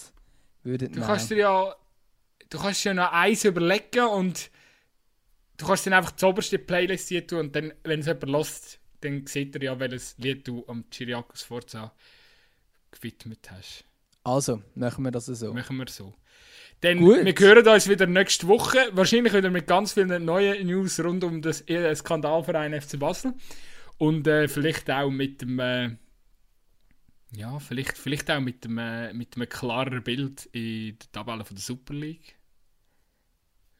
würdet Du kannst dir ja, du kannst ja noch eins überlegen und du kannst dann einfach die oberste Playlist hier tun und dann, wenn es jemand lost, dann sieht er ja, welches Lied du am Chiriakos Forza gewidmet hast. Also, machen wir das so. Machen wir so. Dann, Gut. wir hören uns wieder nächste Woche. Wahrscheinlich wieder mit ganz vielen neuen News rund um das äh, Skandalverein FC Basel. Und äh, vielleicht auch mit dem. Äh, ja, vielleicht, vielleicht auch mit dem, äh, mit einem klareren Bild in der Tabelle von der Super League.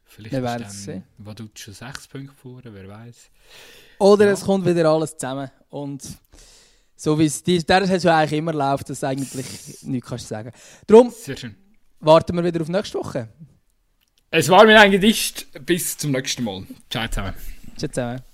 Vielleicht wir werden es sehen. du schon 6 Punkte vor, wer weiß. Oder ja. es kommt wieder alles zusammen. Und so wie es der hat ja eigentlich immer läuft, dass eigentlich nichts kannst sagen. Darum Sehr schön. Warten wir wieder auf nächste Woche. Es war mir ein Gedicht. Bis zum nächsten Mal. Ciao zusammen. Ciao zusammen.